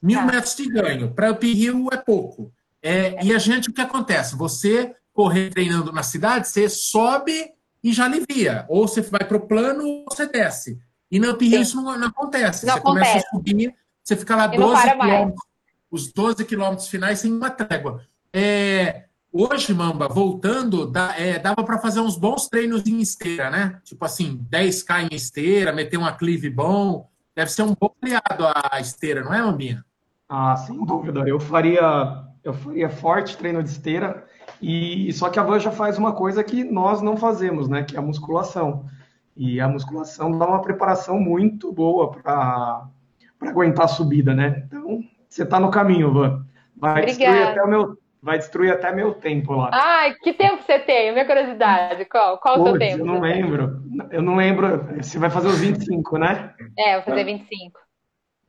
Mil
Tá.
metros de ganho. Para uphill é pouco. É, e a gente, o que acontece? Você correr treinando na cidade, você sobe e já alivia. Ou você vai para o plano ou você desce. E no uphill isso não, não acontece.
Não
você começa
acontece.
a subir, você fica lá
E não
12
para mais.
quilômetros, os 12 quilômetros finais sem uma trégua. É, hoje, Mamba, voltando, dá- é, dava para fazer uns bons treinos em esteira, né? Tipo assim, 10K em esteira, meter um aclive bom. Deve ser um bom aliado a esteira, não é, Mambinha?
Ah, sem dúvida. Eu faria, eu faria forte treino de esteira e só que a Van já faz uma coisa que nós não fazemos, né? Que é a musculação. E a musculação dá uma preparação muito boa para aguentar a subida, né? Então você está no caminho, Van. Vai destruir
Obrigada.
até o meu, vai destruir até meu tempo lá.
Ai, que tempo você tem? Minha curiosidade. Qual, qual o seu tempo?
eu não lembro. Eu não lembro. Você vai fazer os 25, né?
É, vou fazer 25.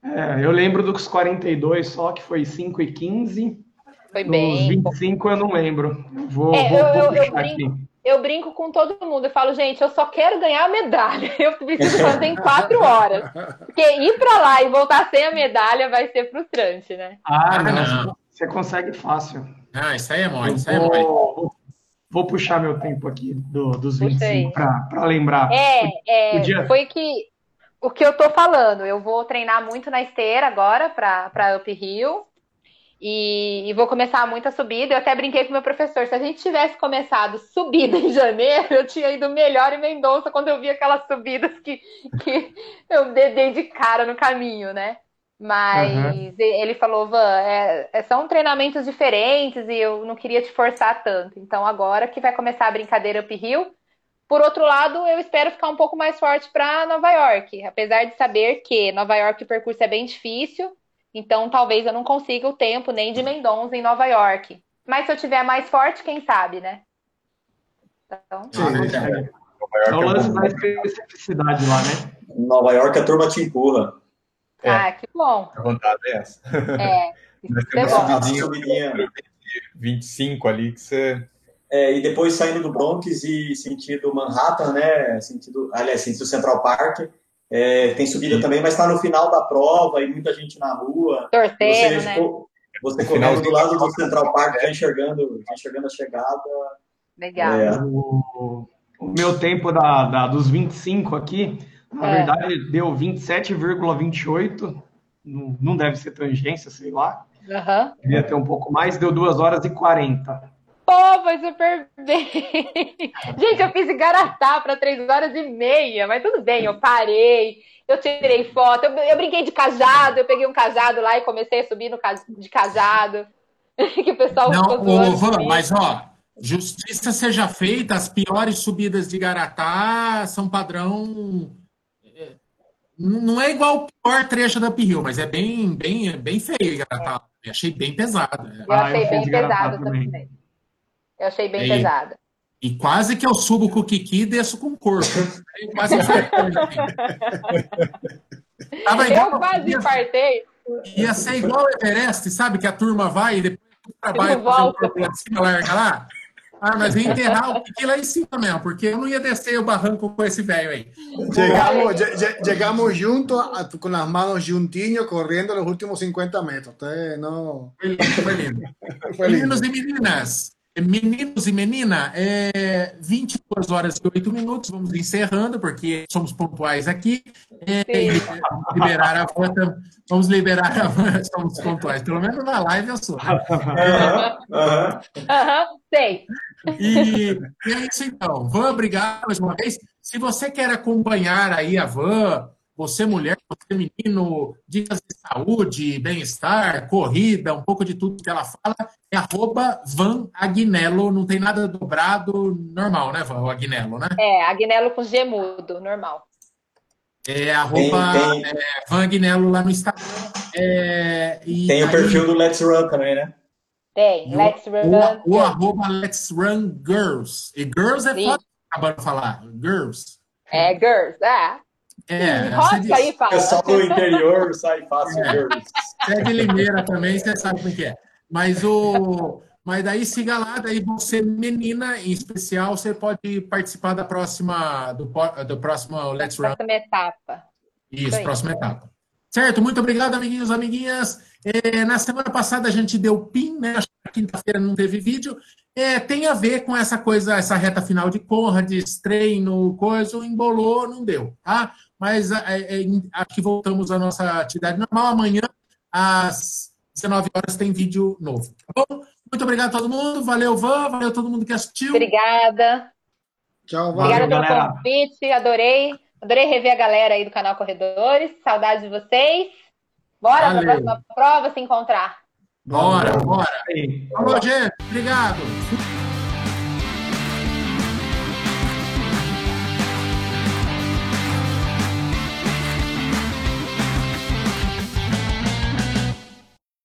É, eu lembro dos 42 só, que foi 5 e 15.
Foi bem.
25 eu não lembro. Eu Vou,
É,
vou,
eu-
vou
eu- eu
puxar
brinco.
aqui.
Eu brinco com todo mundo. Eu falo, gente, eu só quero ganhar a medalha. Eu preciso fazer em quatro horas. Porque ir pra lá e voltar sem a medalha vai ser frustrante, né?
Ah,
Ah,
não. Você consegue fácil.
Ah, isso aí é mole, isso aí é mole.
vou, vou puxar meu tempo aqui do- dos
Puxa
25
aí.
para lembrar.
É, é,
Podia-
foi que o que eu tô falando. Eu vou treinar muito na esteira agora pra, pra uphill. E, e vou começar muita subida. Eu até brinquei com meu professor. Se a gente tivesse começado subida em janeiro, eu tinha ido melhor em Mendonça quando eu vi aquelas subidas que, que eu dei de cara no caminho, né? Mas
Uhum.
ele falou, Van, é- é- são treinamentos diferentes e eu não queria te forçar tanto. Então agora que vai começar a brincadeira uphill, por outro lado, eu espero ficar um pouco mais forte para Nova York, apesar de saber que Nova York o percurso é bem difícil, então talvez eu não consiga o tempo nem de Mendonça em Nova York. Mas se eu tiver mais forte, quem sabe, né? Então,
Sim,
Ah,
É,
Nova
é o
York
lance
é
da especificidade lá, né?
Em Nova York a turma te empurra.
É.
ah, que bom.
A vantagem é essa.
É,
Nós
é
temos uma Subidinha. 25 ali que você.
É, e depois saindo do Bronx e sentido Manhattan, né? Sentido, aliás, sentido Central Park. É, tem subida também, mas está no final da prova e muita gente na rua.
Torcendo,
Você,
né?
ficou- você
No
correndo do lado do Central Park, já enxergando, já enxergando a chegada.
Legal.
É.
O, o meu tempo da, da- dos 25 aqui, na
É.
verdade, deu 27,28. Não, não deve ser tangência, sei lá.
Aham.
Devia ter um pouco mais, deu 2 horas e 40.
Pô, foi super bem. Gente, eu fiz Igaratá para três horas e meia, mas tudo bem, eu parei, eu tirei foto, eu, eu brinquei de cajado, eu peguei um cajado lá e comecei a subir no ca- de cajado. que o pessoal
Não, ô, Van, mas ó, justiça seja feita, as piores subidas de Garatá são padrão. é, Não é igual o pior trecho da Uphill, mas é bem, bem, bem feio Garatá. Eu achei bem pesado. é.
Eu
Ah,
achei
eu
bem
Igaratá
pesado
também.
também. Eu achei bem
E-
pesado.
E quase que eu subo com o Kiki e desço com o corpo. É quase
Eu quase
ia,
infartei.
ia ser igual o Everest, sabe? Que a turma vai e depois trabalha
Não
fazer o
volta.
corpo lá de cima, larga lá. Ah, mas ia enterrar o Kiki lá em cima mesmo, porque eu não ia descer o barranco com esse velho aí.
Lle- llegamos juntos, a- con las manos juntiños, corriendo los últimos 50 metros. No.
Foi lindo, foi lindo.
Fue lindo.
Meninos e meninas, meninos e menina, é 22 horas e 8 minutos, vamos encerrando, porque somos pontuais aqui. É, liberar a van, vamos liberar a van, somos pontuais, pelo menos na live eu sou. né?
Aham, aham.
Aham, sei.
E, e é isso então. Van, obrigado mais uma vez. Se você quer acompanhar aí a Van, você mulher, você menino, dicas de saúde, bem-estar, corrida, um pouco de tudo que ela fala, é arroba Van Agnello, não tem nada dobrado, normal, né, Van, o Agnello, né?
É, Agnello com G mudo, normal.
É arroba tem, tem. É, Van Agnello lá no Instagram. É,
tem o perfil do Let's Run também, né?
Tem, Let's Run.
O, o, arroba Let's Run Girls. E Girls é fácil acabaram de falar. Girls.
É, Girls, é.
É,
Roça aí, fala.
Pessoal do interior sai fácil, é.
É Limeira também, você sabe o que é. Mas o... Mas daí siga lá, daí você, menina, em especial, você pode participar da próxima, do, do próximo Let's Run.
Próxima etapa.
Isso, próxima etapa. Certo, muito obrigado, amiguinhos, amiguinhas. É, na semana passada a gente deu PIN, né? Quinta-feira não teve vídeo. É, tem a ver com essa coisa, essa reta final de Conrads, treino, coisa, embolou, não deu, tá? Mas é, é, acho que voltamos à nossa atividade normal. Amanhã, às 19 horas, tem vídeo novo, tá bom? Muito obrigado a todo mundo. Valeu, Van. Valeu todo mundo que assistiu.
Obrigada.
Tchau,
valeu. Obrigada pelo galera. convite. Adorei. Adorei rever a galera aí do canal Corredores. Saudades de vocês. Bora para a próxima prova se encontrar.
Bora, bora. Falou, gente. Obrigado.